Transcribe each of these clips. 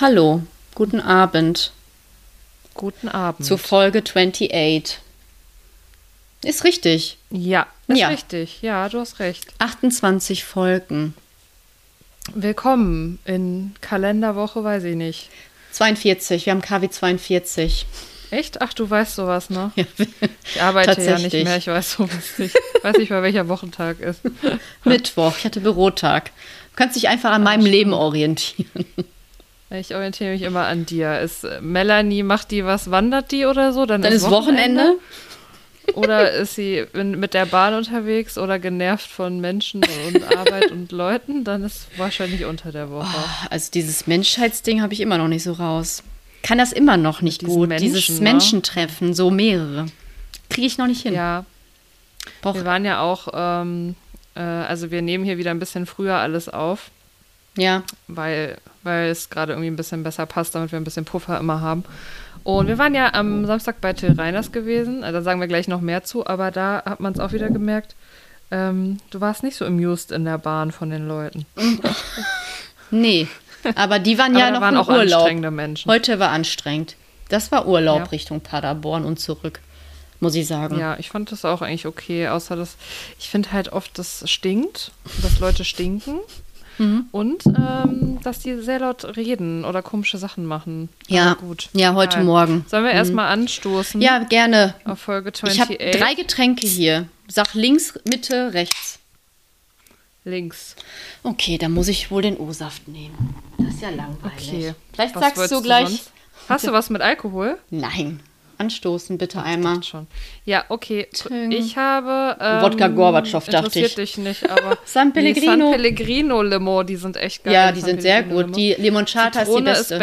Hallo, guten Abend Guten Abend. zu Folge 28. Ist richtig. ja, ist Ja. richtig. Ja, du hast recht. 28 Folgen. Willkommen in Kalenderwoche, weiß ich nicht. 42, wir haben KW 42. Echt? Ach, du weißt sowas, ne? Ja, Ich arbeite ja nicht mehr, ich weiß sowas nicht. Ich weiß nicht mal, welcher Wochentag ist. Mittwoch, ich hatte Bürotag. Du kannst dich einfach an meinem Leben orientieren. Ich orientiere mich immer an dir. Ist äh, Melanie, macht die was, wandert die oder so? Dann, Dann ist Wochenende. Oder ist sie mit der Bahn unterwegs oder genervt von Menschen und Arbeit und Leuten? Dann ist wahrscheinlich unter der Woche. Also dieses Menschheitsding habe ich immer noch nicht so raus. Kann das immer noch nicht gut. Menschen, dieses ne? Menschentreffen, so mehrere. Kriege ich noch nicht hin. Ja, Brauch, wir waren ja auch, ähm, äh, also wir nehmen hier wieder ein bisschen früher alles auf. Ja. weil, weil es gerade irgendwie ein bisschen besser passt, damit wir ein bisschen Puffer immer haben. Und wir waren ja am Samstag bei Till Reiners gewesen, also da sagen wir gleich noch mehr zu, aber da hat man es auch wieder gemerkt, ähm, du warst nicht so amused in der Bahn von den Leuten. Nee. Aber die waren ja noch waren im auch Urlaub. anstrengende Menschen. Heute war anstrengend. Das war Urlaub Ja. Richtung Paderborn und zurück, muss ich sagen. Ja, ich fand das auch eigentlich okay, außer dass ich finde halt oft, das stinkt, dass Leute stinken Mhm. und ähm, dass die sehr laut reden oder komische Sachen machen. Ja. Aber gut. Ja, heute Egal. Morgen. Sollen wir erstmal anstoßen Ja, gerne. auf Folge 28? Ich habe drei Getränke hier. Sag links, Mitte, rechts. links. Okay, dann muss ich wohl den O-Saft nehmen. Das ist ja langweilig. Okay. Vielleicht Was sagst du gleich. sonst? Hast du was mit Alkohol? Nein. Anstoßen bitte einmal. Schon. Ja, okay. Tschüss. Ich habe. Ähm, Wodka Gorbatschow, dachte interessiert ich. dich nicht, aber. San Pellegrino. Nee, San Pellegrino Limo, die sind echt geil. Ja, die San sind sehr gut. Limo. Die Limonchata ist die beste.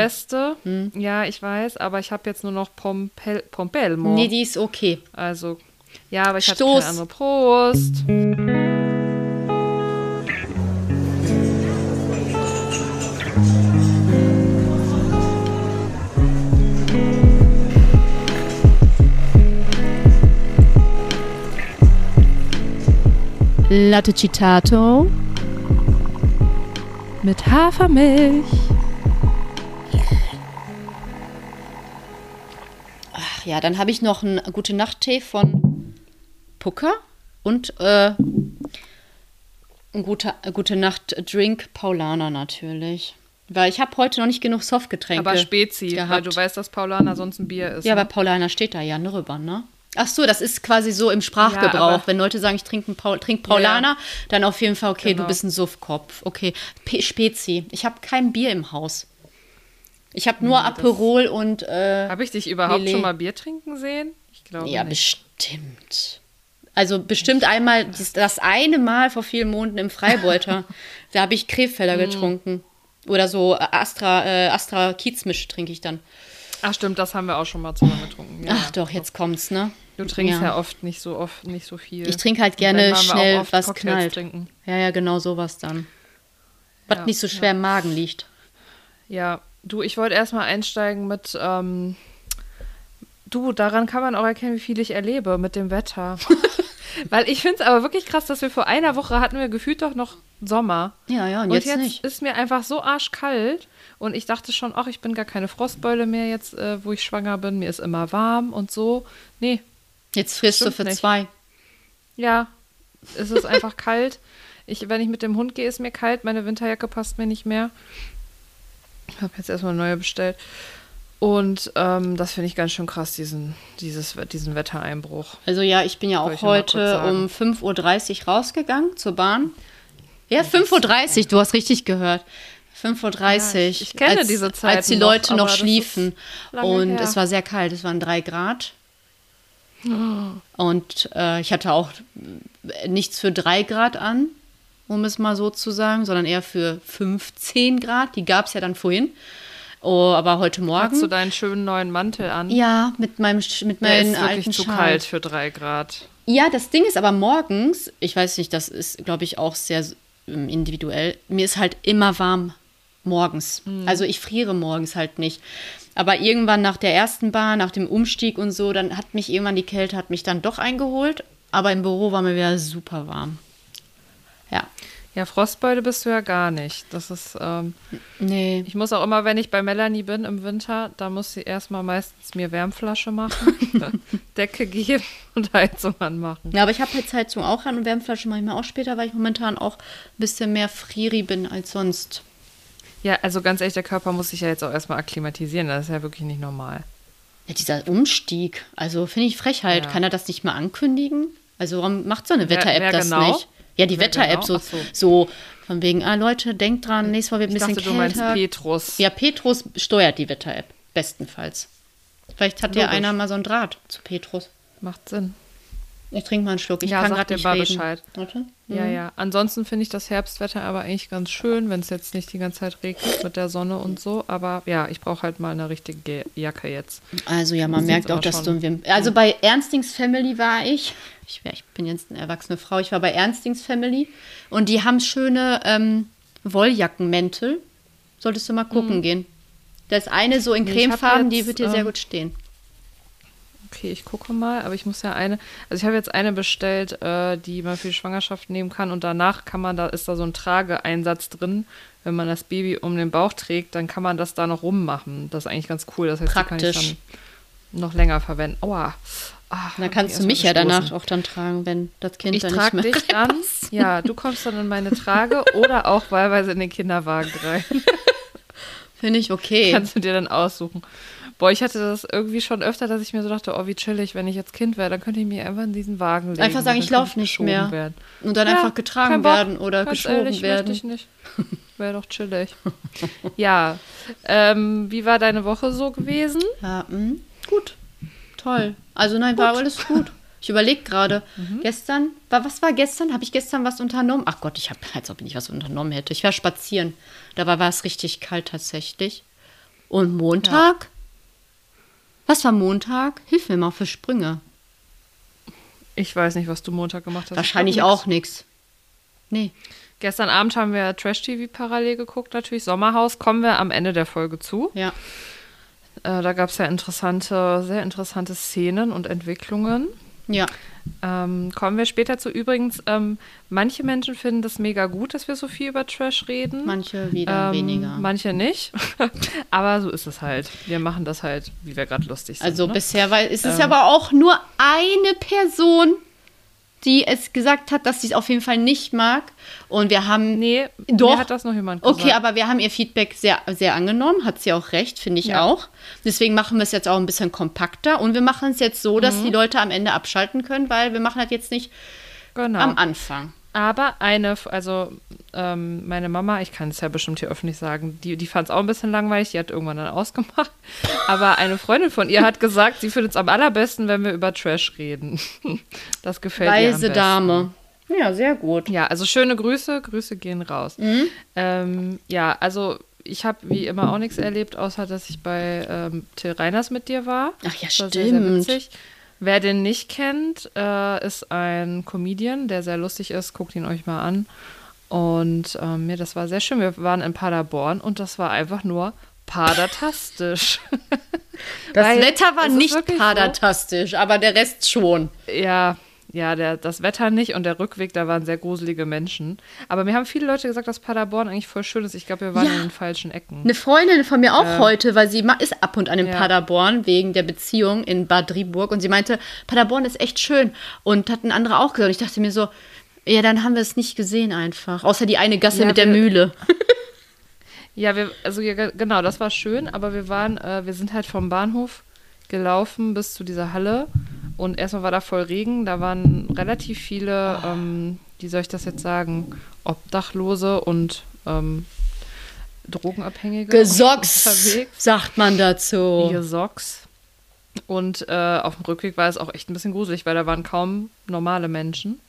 Hm. ist beste. Ja, ich weiß, aber ich habe jetzt nur noch Pompel Pompelmo. Nee, die ist okay. also, ja, aber ich hatte Stoß. keine andere. Prost. Latte Citato. Mit Hafermilch. Ach ja, dann habe ich noch einen gute Nacht-Tee von Pucker und äh, ein guter, gute Nacht-Drink Paulaner natürlich. Weil ich habe heute noch nicht genug Softgetränke. Aber Spezi, weil gehabt. du weißt, dass Paulaner sonst ein Bier ist. Ja, ne? bei Paulaner steht da ja drüber, ne? Ach so, das ist quasi so im Sprachgebrauch. Ja, Wenn Leute sagen, ich trinke Paul, trink Paulaner, Ja, dann auf jeden Fall, okay, Genau. du bist ein Suffkopf. Okay, P Spezi. Ich habe kein Bier im Haus. Ich habe nur Aperol und äh, Habe ich dich überhaupt Lillet. schon mal Bier trinken sehen? Ich glaube Ja, nicht. bestimmt. Also bestimmt einmal, das, das eine Mal vor vielen Monaten im Freibeuter, da habe ich Krefelder Mm. getrunken. Oder so Astra, äh, Astra Kiezmisch trinke ich dann. Ach stimmt, das haben wir auch schon mal zusammen getrunken. Ja, Ach doch, jetzt kommt's, ne? Du trinkst Ja. ja, oft nicht so oft, nicht so viel. Ich trinke halt gerne schnell was Cocktails knallt. Trinken. Ja, ja, genau sowas dann. Was Ja, nicht so schwer im Magen liegt. Ja, du, ich wollte erstmal einsteigen mit, ähm, du, daran kann man auch erkennen, wie viel ich erlebe mit dem Wetter. Weil ich finde es aber wirklich krass, dass wir vor einer Woche hatten wir gefühlt doch noch Sommer. Ja, ja, und, Und jetzt, jetzt, nicht. ist mir einfach so arschkalt und ich dachte schon, ach, ich bin gar keine Frostbeule mehr jetzt, äh, wo ich schwanger bin. Mir ist immer warm und so. Nee, Jetzt frisst du für nicht. zwei. ja, es ist einfach kalt. Ich, wenn ich mit dem Hund gehe, ist mir kalt. Meine Winterjacke passt mir nicht mehr. Ich habe jetzt erstmal eine neue bestellt. Und ähm, das finde ich ganz schön krass, diesen, dieses, diesen Wettereinbruch. Also ja, ich bin ja auch noch heute um 5.30 Uhr rausgegangen zur Bahn. Ja, 5.30 Uhr, du hast richtig gehört. 5.30 Uhr. Ja, ich- ich kenne als, diese Zeiten Als die noch, Leute noch, das schliefen. Und her. es war sehr kalt, es waren drei Grad. Und äh, ich hatte auch nichts für drei Grad an, um es mal so zu sagen, sondern eher für 15 Grad. Die gab es ja dann vorhin. Oh, aber heute Morgen. Hast du deinen schönen neuen Mantel an? ja, mit meinem mit Der meinen ist alten wirklich zu Schal. kalt für drei Grad. Ja, das Ding ist aber morgens, ich weiß nicht, das ist, glaube ich, auch sehr individuell. Mir ist halt immer warm morgens. Also ich friere morgens halt nicht. Aber irgendwann nach der ersten Bahn, nach dem Umstieg und so, dann hat mich irgendwann die Kälte hat mich dann doch eingeholt. Aber im Büro war mir wieder super warm. Ja. Ja, Frostbeule bist du ja gar nicht. Das ist, ähm, Nee. ich muss auch immer, wenn ich bei Melanie bin im Winter, da muss sie erstmal meistens mir Wärmflasche machen, Decke geben und Heizung anmachen. Ja, aber ich habe jetzt Heizung auch an und Wärmflasche manchmal auch später, weil ich momentan auch ein bisschen mehr Frieri bin als sonst. Ja, also ganz ehrlich, der Körper muss sich ja jetzt auch erstmal akklimatisieren. Das ist ja wirklich nicht normal. Ja, dieser Umstieg, also finde ich Frechheit. Ja. Kann er das nicht mal ankündigen? Also warum macht so eine Wetter-App das genau? nicht? Ja, die Wetter-App genau? so, so. so von wegen, ah Leute, denkt dran, nächstes Mal wird ein Ich bisschen dachte, du meinst kälter. Petrus. Ja, Petrus steuert die Wetter-App, bestenfalls. Vielleicht hat ja einer mal so einen Draht zu Petrus. Macht Sinn. Ich trinke mal einen Schluck. Ich Ja, kann gerade nicht mal reden. Bescheid. Warte. Ja, ja. Ansonsten finde ich das Herbstwetter aber eigentlich ganz schön, wenn es jetzt nicht die ganze Zeit regnet mit der Sonne und so. Aber ja, ich brauche halt mal eine richtige Ge- Jacke jetzt. Also ja, man merkt auch, dass du im Also bei Ernstings Family war ich. Ich, ich bin jetzt eine erwachsene Frau. Ich war bei Ernstings Family und die haben schöne ähm, Wolljackenmäntel. Solltest du mal gucken gehen. Das eine so in Cremefarben, die jetzt, wird dir sehr ähm, gut stehen. Okay, ich gucke mal, aber ich muss ja eine, also ich habe jetzt eine bestellt, äh, die man für die Schwangerschaft nehmen kann und danach kann man, da ist da so ein Trageeinsatz drin. Wenn man das Baby um den Bauch trägt, dann kann man das da noch rummachen. Das ist eigentlich ganz cool. Das heißt, die kann Praktisch. ich dann noch länger verwenden. Aua. Ah, Dann kannst du mich ja danach auch dann tragen, wenn das Kind Ich dann nicht trage mehr dich dann. Ja, du kommst dann in meine Trage oder auch wahlweise in den Kinderwagen rein. Finde ich okay. Kannst du dir dann aussuchen. Boah, ich hatte das irgendwie schon öfter, dass ich mir so dachte, oh, wie chillig, wenn ich jetzt Kind wäre, dann könnte ich mich einfach in diesen Wagen legen. Einfach sagen, ich dann lauf könnte nicht mehr. Werden. Und dann Ja, einfach getragen werden oder Ganz geschoben ehrlich, werden. Ich nicht. Wäre doch chillig. ja. Ähm, wie war deine Woche so gewesen? Ja, mh, gut. Toll. Also nein, war alles gut. Ich überlege gerade. Mhm. Gestern, war, was war gestern? Habe ich gestern was unternommen? Ach Gott, ich habe, als ob ich was unternommen hätte. Ich war spazieren. Dabei war es richtig kalt tatsächlich. Und Montag? Was war Montag? Hilf mir mal für Sprünge. Ich weiß nicht, was du Montag gemacht hast. Wahrscheinlich auch nichts. Nee. Gestern Abend haben wir Trash-TV parallel geguckt, natürlich. Sommerhaus kommen wir am Ende der Folge zu. Ja. Äh, da gab es ja interessante, sehr interessante Szenen und Entwicklungen. Ja. Ähm, kommen wir später zu. Übrigens, ähm, manche Menschen finden das mega gut, dass wir so viel über Trash reden. Manche wieder ähm, weniger. Manche nicht. aber so ist es halt. Wir machen das halt, wie wir gerade lustig sind. Also ne? bisher war, ist es Ähm. aber auch nur eine Person, die es gesagt hat, dass sie es auf jeden Fall nicht mag. Und wir haben. Nee, Doch. mir hat das noch jemand gesagt. Okay, aber wir haben ihr Feedback sehr, sehr angenommen. Hat sie auch recht, finde ich Ja. auch. Deswegen machen wir es jetzt auch ein bisschen kompakter. Und wir machen es jetzt so, dass Mhm. die Leute am Ende abschalten können, weil wir machen das jetzt nicht genau. am Anfang. Aber eine, also ähm, meine Mama, ich kann es ja bestimmt hier öffentlich sagen, die, die fand es auch ein bisschen langweilig, die hat irgendwann dann ausgemacht. Aber eine Freundin von ihr hat gesagt, sie findet es am allerbesten, wenn wir über Trash reden. Das gefällt ihr am Weise besten. Dame. Ja, sehr gut. Ja, also schöne Grüße, Grüße gehen raus. Mhm. Ähm, ja, also ich habe wie immer auch nichts erlebt, außer dass ich bei ähm, Till Reiners mit dir war. Ach ja, Das war sehr, sehr stimmt. witzig. Wer den nicht kennt, äh, ist ein Comedian, der sehr lustig ist. Guckt ihn euch mal an. Und ähm, ja, das war sehr schön. Wir waren in Paderborn und das war einfach nur padertastisch. Das Wetter war nicht wirklich so- padertastisch, aber der Rest schon. Ja, ja, der, das Wetter nicht und der Rückweg, da waren sehr gruselige Menschen. Aber mir haben viele Leute gesagt, dass Paderborn eigentlich voll schön ist. Ich glaube, wir waren Ja. in den falschen Ecken. Eine Freundin von mir auch heute, weil sie ist ab und an in Ja. Paderborn wegen der Beziehung in Bad Driburg und sie meinte, Paderborn ist echt schön und hatten andere auch gesagt. Und ich dachte mir so, ja, dann haben wir es nicht gesehen einfach. Außer die eine Gasse Ja, mit der Mühle. Ja, wir, also genau, das war schön, aber wir waren, äh, wir sind halt vom Bahnhof gelaufen bis zu dieser Halle und erstmal war da voll Regen, da waren relativ viele, ähm, wie soll ich das jetzt sagen, Obdachlose und ähm, Drogenabhängige Gesocks, unterwegs. sagt man dazu. Ihr Socks. Und äh, auf dem Rückweg war es auch echt ein bisschen gruselig, weil da waren kaum normale Menschen.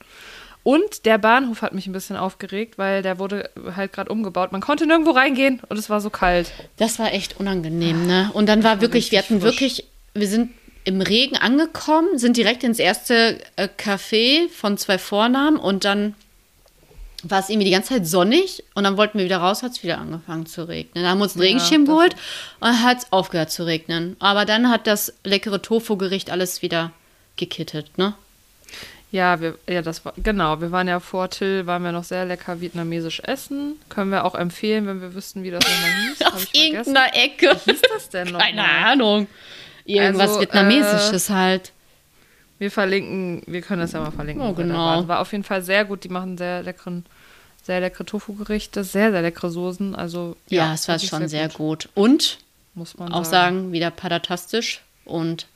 Und der Bahnhof hat mich ein bisschen aufgeregt, weil der wurde halt gerade umgebaut. Man konnte nirgendwo reingehen und es war so kalt. Das war echt unangenehm, ne? Und dann war wirklich, wir hatten frisch. wirklich, wir sind im Regen angekommen, sind direkt ins erste äh, Café von zwei Vornamen und dann war es irgendwie die ganze Zeit sonnig und dann wollten wir wieder raus, hat es wieder angefangen zu regnen. Dann haben wir uns einen Ja, Regenschirm geholt und hat es aufgehört zu regnen. Aber dann hat das leckere Tofu-Gericht alles wieder gekittet, ne? Ja, wir, ja, das war, genau, wir waren ja vor Till, waren wir noch sehr lecker vietnamesisch essen. Können wir auch empfehlen, wenn wir wüssten, wie das nochmal hieß. Auf vergessen. irgendeiner Ecke. Wie hieß das denn noch? Keine Ahnung. Irgendwas Also, Vietnamesisches halt. Wir verlinken, wir können das ja mal verlinken. Oh, genau. War auf jeden Fall sehr gut. Die machen sehr leckeren, sehr leckere Tofu-Gerichte, sehr, sehr leckere Soßen. Also Ja, es war schon sehr gut. Und muss man auch sagen, wieder padatastisch. Und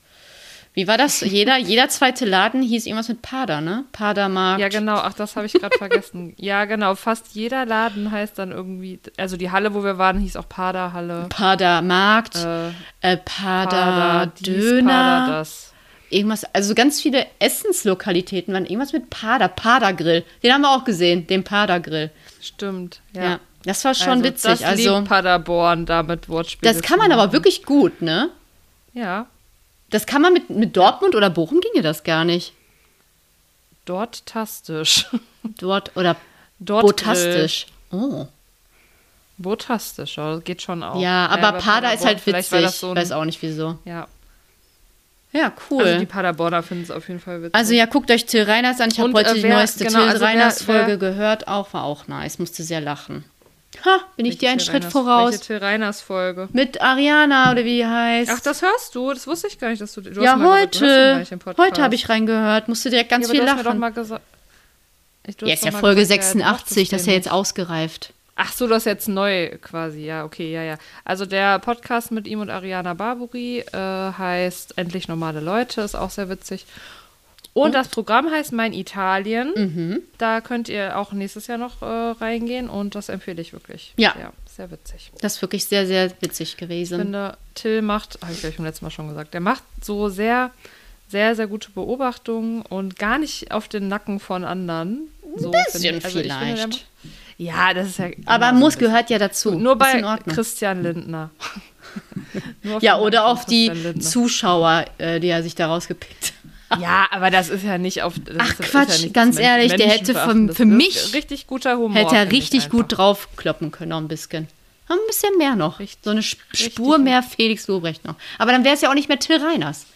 wie war das? Jeder, jeder zweite Laden hieß irgendwas mit Pada, ne? Padermarkt. Ja, genau. Ach, das habe ich gerade vergessen. Ja, genau. Fast jeder Laden heißt dann irgendwie, also die Halle, wo wir waren, hieß auch Pader-Halle. Padermarkt, Äh, äh, Pader, Pader-Döner. Pader, das. irgendwas, also ganz viele Essenslokalitäten waren irgendwas mit Pader, Padergrill. Den haben wir auch gesehen, den Padergrill. Stimmt, Ja. ja. das war schon also, witzig. Das also, liebt Paderborn damit Wortspiele das kann man aber machen. wirklich gut, ne? Ja, Das kann man mit, mit Dortmund oder Bochum ginge das gar nicht. dort tastisch. Dort oder Dort botastisch. Oh. Botastisch, ja, das geht schon auch. Ja, aber bei Pader ist halt witzig. das so Weiß auch nicht wieso. Ja, Ja, cool. also die Paderborner finden es auf jeden Fall witzig. Also ja, guckt euch Till Reiners an. Ich habe heute äh, die wer- neueste genau, Till also wer- Reiners wer- Folge gehört. Auch war auch nice. Musste sehr lachen. Ha, bin ich dir einen Schritt voraus. Welche Till Reiners Folge? Mit Ariana oder wie die heißt. Ach, das hörst du? Das wusste ich gar nicht, dass du. du ja, hast mal gesagt, du heute. Heute habe ich reingehört. Musste direkt ganz ja, viel mir doch lachen. mal gesagt. Ja, ist ja Folge gesagt, ja, du 86. mochtest Das ist ja jetzt ausgereift. Ach so, das ist jetzt neu quasi. Ja, okay, ja, ja. Also der Podcast mit ihm und Ariana Barburi äh, heißt Endlich normale Leute, ist auch sehr witzig. Und das Programm heißt Mein Italien. Mhm. Da könnt ihr auch nächstes Jahr noch äh, reingehen und das empfehle ich wirklich. Ja. Sehr, sehr witzig. Das ist wirklich sehr, sehr witzig Ich gewesen. finde, Till macht, habe ich gleich beim letzten Mal schon gesagt, der macht so sehr, sehr, sehr gute Beobachtungen und gar nicht auf den Nacken von anderen. So Ein finde bisschen ich. Also ich finde, vielleicht. macht- ja, das ist ja. Aber so muss gehört ja dazu. Nur bei. Christian Lindner. Ja, oder auf die. Zuschauer, äh, die er sich da rausgepickt hat. Ja, aber das ist ja nicht auf. Das Ach, Quatsch, ja ganz ehrlich, der hätte von- Menschenverachtendes. für mich Richtig guter Humor. Hätte er richtig gut draufkloppen können, noch ein bisschen. Noch ein bisschen mehr noch. Richtig- so eine Spur mehr Felix Lobrecht noch. Aber dann wäre es ja auch nicht mehr Till Reiners.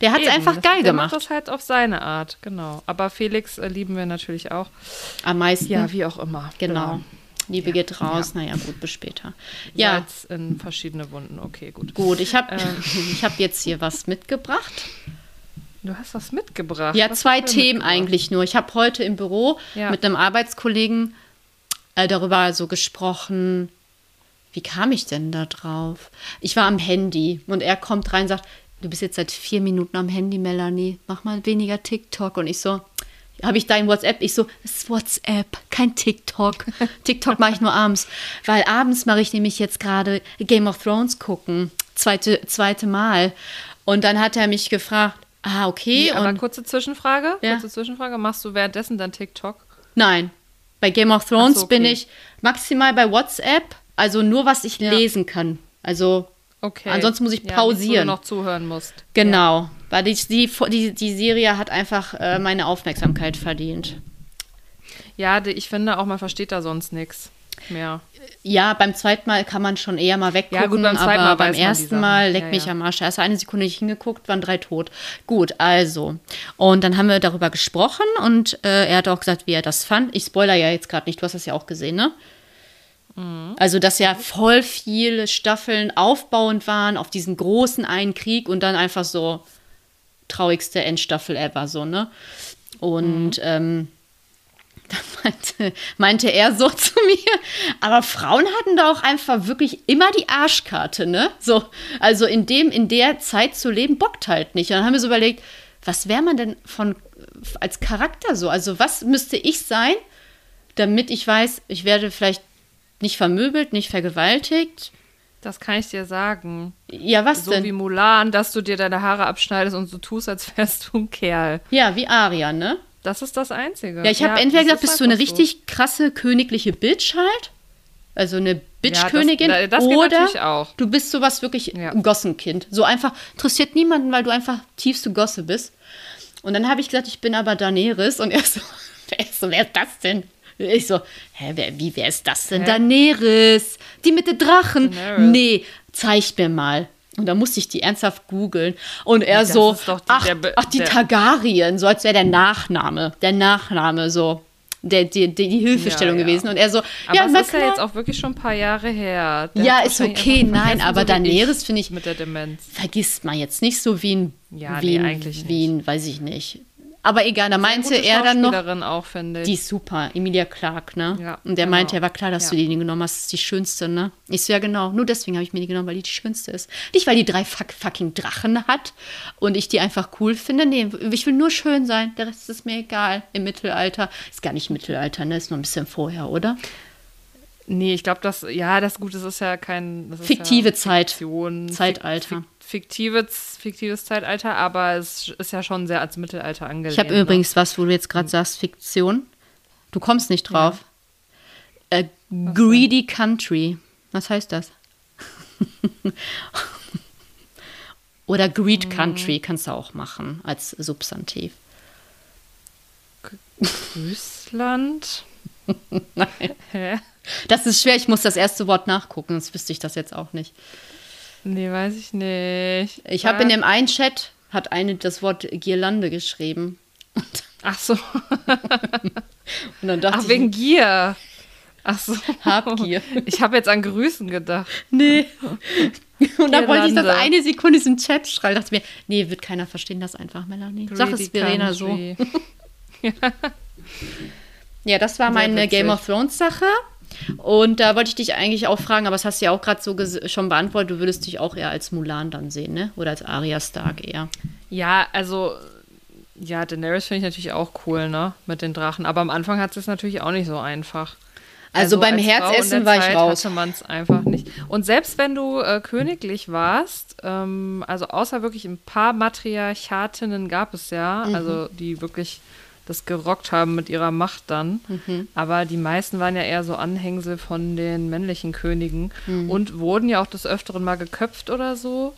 Der hat es einfach das- geil der gemacht. macht das halt auf seine Art, genau. Aber Felix äh, lieben wir natürlich auch. Am meisten. Ja, wie auch immer. genau. Liebe geht raus. Naja, gut, bis später. Ja, Salz in verschiedene Wunden. Okay, gut. gut. Ich habe Ähm. ich hab jetzt hier was mitgebracht. Du hast was mitgebracht. Ja, Was zwei Themen eigentlich nur. Ich habe heute im Büro Ja. mit einem Arbeitskollegen äh, darüber so gesprochen. Wie kam ich denn da drauf? Ich war am Handy und er kommt rein und sagt, du bist jetzt seit vier Minuten am Handy, Melanie. Mach mal weniger TikTok. Und ich so, habe ich dein WhatsApp? Ich so, das ist WhatsApp, kein TikTok. TikTok mache ich nur abends. Weil abends mache ich nämlich jetzt gerade Game of Thrones gucken. Zweite, zweite Mal. Und dann hat er mich gefragt, ah, okay. Nee, aber und kurze Zwischenfrage. Ja. Kurze Zwischenfrage. Machst du währenddessen dann TikTok? Nein. Bei Game of Thrones so, okay. bin ich maximal bei WhatsApp, also nur was ich Ja. lesen kann. Also Okay. Ansonsten muss ich Ja, pausieren. wo du noch zuhören musst. genau. Weil die, die, die, die Serie hat einfach äh, meine Aufmerksamkeit verdient. Ja, die, ich finde auch, man versteht da sonst nichts mehr. Ja, beim zweiten Mal kann man schon eher mal weggucken, Ja, gut, beim aber Mal beim ersten. Mal leck Ja, mich ja. am Arsch. Erst eine Sekunde nicht hingeguckt, waren drei tot. Gut, also. Und dann haben wir darüber gesprochen und äh, er hat auch gesagt, wie er das fand. Ich spoiler ja jetzt gerade nicht, du hast das ja auch gesehen, ne? Mhm. Also, dass ja voll viele Staffeln aufbauend waren auf diesen großen einen Krieg und dann einfach so traurigste Endstaffel ever, so, ne? Und Mhm. ähm, meinte, meinte er so zu mir, aber Frauen hatten da auch einfach wirklich immer die Arschkarte, ne? So, also in dem, in der Zeit zu leben, bockt halt nicht. Und dann haben wir so überlegt, was wäre man denn von als Charakter so? Also, was müsste ich sein, damit ich weiß, ich werde vielleicht nicht vermöbelt, nicht vergewaltigt? Das kann ich dir sagen. Ja, was So denn? wie Mulan, dass du dir deine Haare abschneidest und so tust, als wärst du ein Kerl. ja, wie Aria, ne? Das ist das Einzige. Ja, ich habe das entweder gesagt, bist du eine einfach so. richtig krasse königliche Bitch halt, also eine Bitch-Königin, Ja, das- das geht oder du bist sowas wirklich Ja. ein Gossenkind. So einfach interessiert niemanden, weil du einfach tiefste Gosse bist. Und dann habe ich gesagt, ich bin aber Daenerys und er so, wer ist, so, wer ist das denn? Ich so, hä, wer, wie, wer ist das denn? Hä? Daenerys, die mit den Drachen. Daenerys. Nee, zeig mir mal. Und da musste ich die ernsthaft googeln. Und er Das so, die- ach, der ach, die der- Targaryen, so als wäre der Nachname. Der Nachname, so. Der, die, die, die Hilfestellung Ja, ja. gewesen. Und er so, Aber ja, na ist ja jetzt auch wirklich schon ein paar Jahre her. Der Ja, ist okay, nein, aber so Daenerys finde ich- Mit der Demenz. vergisst man jetzt nicht so wie ein, Ja, wie, nee, ein, eigentlich wie ein, weiß ich nicht. Aber egal, da meinte Gute er dann noch, auch, die ist super, Emilia Clark, ne? Ja, und der genau. meinte, ja, war klar, dass Ja. du die genommen hast, das ist die schönste, ne? Ich so, ja genau, nur deswegen habe ich mir die genommen, weil die die schönste ist. Nicht, weil die drei fuck, fucking Drachen hat und ich die einfach cool finde, nee, ich will nur schön sein, der Rest ist mir egal. Im Mittelalter, ist gar nicht Mittelalter, ne? Ist noch ein bisschen vorher, oder? Nee, ich glaube, das, ja, das gut, das ist ja kein. Das ist Fiktive ja Zeit. Fiktion, Zeitalter. Fik- Fiktives, fiktives Zeitalter, aber es ist ja schon sehr ans Mittelalter angelehnt. Ich habe ne? übrigens was, wo du jetzt gerade sagst, Fiktion. Du kommst nicht drauf. Äh, greedy Country. Was heißt das? Oder Greed Country kannst du auch machen als Substantiv. Russland. Hä? Das ist schwer, ich muss das erste Wort nachgucken, sonst wüsste ich das jetzt auch nicht. Nee, weiß ich nicht. Ich habe in dem einen Chat, hat eine das Wort Girlande geschrieben. Ach so. Und dann dachte Ach, ich, wegen Gier. Ach so. Habgier. Ich habe jetzt an Grüßen gedacht. Nee. Und dann wollte ich das eine Sekunde diesem Chat schreiben. Dachte mir, nee, wird keiner verstehen das einfach, Melanie. Sag es Greedy Verena so. Country. Ja, das war meine. Game of Thrones Sache. Und da wollte ich dich eigentlich auch fragen, aber das hast du ja auch gerade so schon beantwortet, du würdest dich auch eher als Mulan dann sehen, ne? Oder als Arya Stark eher. Ja, also, ja, Daenerys finde ich natürlich auch cool, ne? Mit den Drachen. Aber am Anfang hat es natürlich auch nicht so einfach. Also beim als Herzessen war ich raus. hatte man es einfach nicht. Und selbst wenn du äh, königlich warst, ähm, also außer wirklich ein paar Matriarchatinnen gab es ja, Mhm. also die wirklich das gerockt haben mit ihrer Macht dann. Mhm. Aber die meisten waren ja eher so Anhängsel von den männlichen Königen Mhm. und wurden ja auch des Öfteren mal geköpft oder so.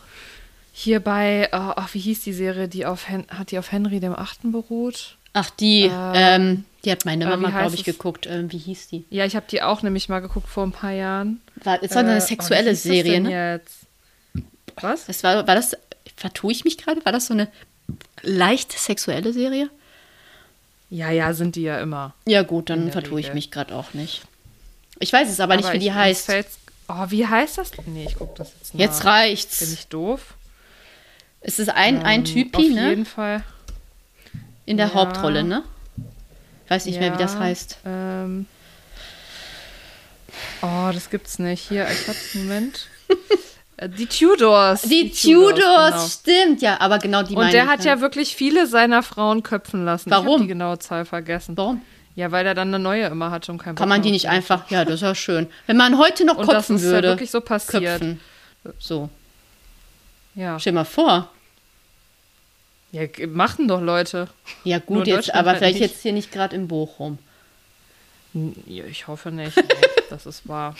Hier bei, äh, ach, wie hieß die Serie, die auf Hen hat die auf Henry dem Achten beruht? Ach, die, ähm, die hat meine äh, Mama, glaube ich, es? geguckt. Ähm, wie hieß die? Ja, ich habe die auch nämlich mal geguckt vor ein paar Jahren. War, es war Äh, eine oh, sexuelle das Serie, ne? Jetzt? Was? Das war, war das, vertue ich mich gerade? War das so eine leicht sexuelle Serie? Ja, ja, sind die ja immer. Ja, gut, dann vertue ich mich gerade auch nicht. Ich weiß es aber nicht, wie ich- die heißt. Oh, wie heißt das? Nee, ich gucke das jetzt nach. Jetzt Bin reicht's. ich doof? Es ist ein, ein Ähm, Typi, Auf ne? jeden Fall. In der Ja. Hauptrolle, ne? Weiß nicht mehr, wie das Ja, heißt. Ähm, oh, das gibt's nicht. Hier, ich hab's, Moment. Die Tudors. Die, Tudors, genau. stimmt, ja, aber genau die Und der ich, hat ne? ja wirklich viele seiner Frauen köpfen lassen. Ich Warum? hab die genaue Zahl vergessen. Warum? Ja, weil er dann eine neue immer hatte und kein Kann man die nicht einfach, ja, das ist ja schön. Wenn man heute noch Und das kopfen ist ja würde. wirklich so passiert. Köpfen. So, Ja. stell mal vor. ja, machen doch Leute. Ja, gut, jetzt, aber halt vielleicht nicht. jetzt hier nicht gerade in Bochum. Ich hoffe nicht. Das ist wahr.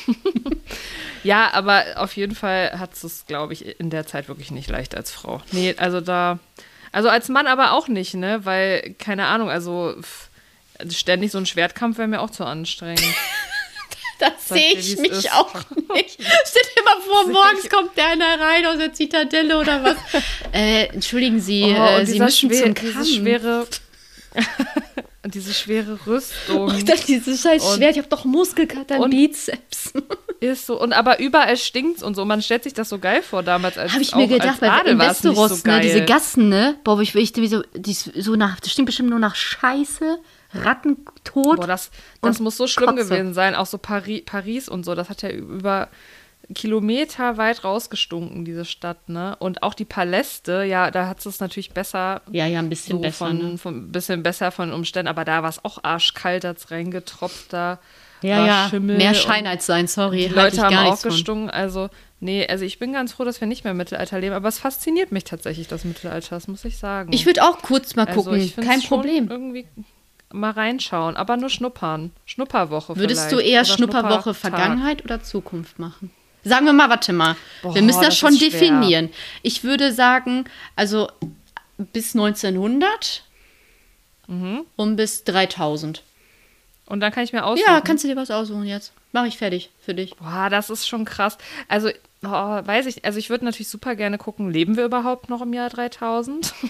ja, aber auf jeden Fall hat es, glaube ich, in der Zeit wirklich nicht leicht als Frau. Nee, also da. Also als Mann aber auch nicht, ne? Weil, keine Ahnung, also pff, ständig so ein Schwertkampf wäre mir auch zu anstrengend. Das sehe ich mich ist. auch nicht. Dir mal vor, morgens kommt der einer rein aus der Zitadelle oder was. äh, entschuldigen Sie, Oh, äh, und Sie müssen schwer, zum Kamm. schwere. Und diese schwere Rüstung. Und dann dieses scheiß Und- Schwert, ich habe doch Muskelkater, und- Bizeps. Ist so, und aber überall stinkt's und so. Man stellt sich das so geil vor damals als Habe ich mir gedacht, weil in Westeros, so ne, diese Gassen, ne, boah, ich, ich so, die so nach, das stinkt bestimmt nur nach Scheiße, Rattentod. Boah, das, das muss so schlimm Kotze. gewesen sein. Auch so Pari Paris und so. Das hat ja über Kilometer weit rausgestunken, diese Stadt, ne? Und auch die Paläste, ja, da hat es natürlich besser. ja, ja, ein bisschen So besser. von, ne? von bisschen besser von den Umständen, aber da war es auch arschkalt, hat's reingetropft, da Ja, ja, Schimmel mehr Schein als sein, sorry. Die Leute haben auch gestunken, also nee, also ich bin ganz froh, dass wir nicht mehr im Mittelalter leben, aber es fasziniert mich tatsächlich, das Mittelalter, das muss ich sagen. Ich würde auch kurz mal also gucken, find's kein Problem. Irgendwie mal reinschauen, aber nur schnuppern. Schnupperwoche Würdest du vielleicht. eher Oder Schnupperwoche. Vergangenheit oder Zukunft machen? Sagen wir mal, warte mal. wir Boah, müssen das, das schon definieren. Ich würde sagen, also bis 1900 Mhm. und bis 3000. Und dann kann ich mir aussuchen. Ja, kannst du dir was aussuchen jetzt. Mach ich fertig für dich. Boah, das ist schon krass. Also oh, weiß ich, also ich würde natürlich super gerne gucken, leben wir überhaupt noch im Jahr 3000?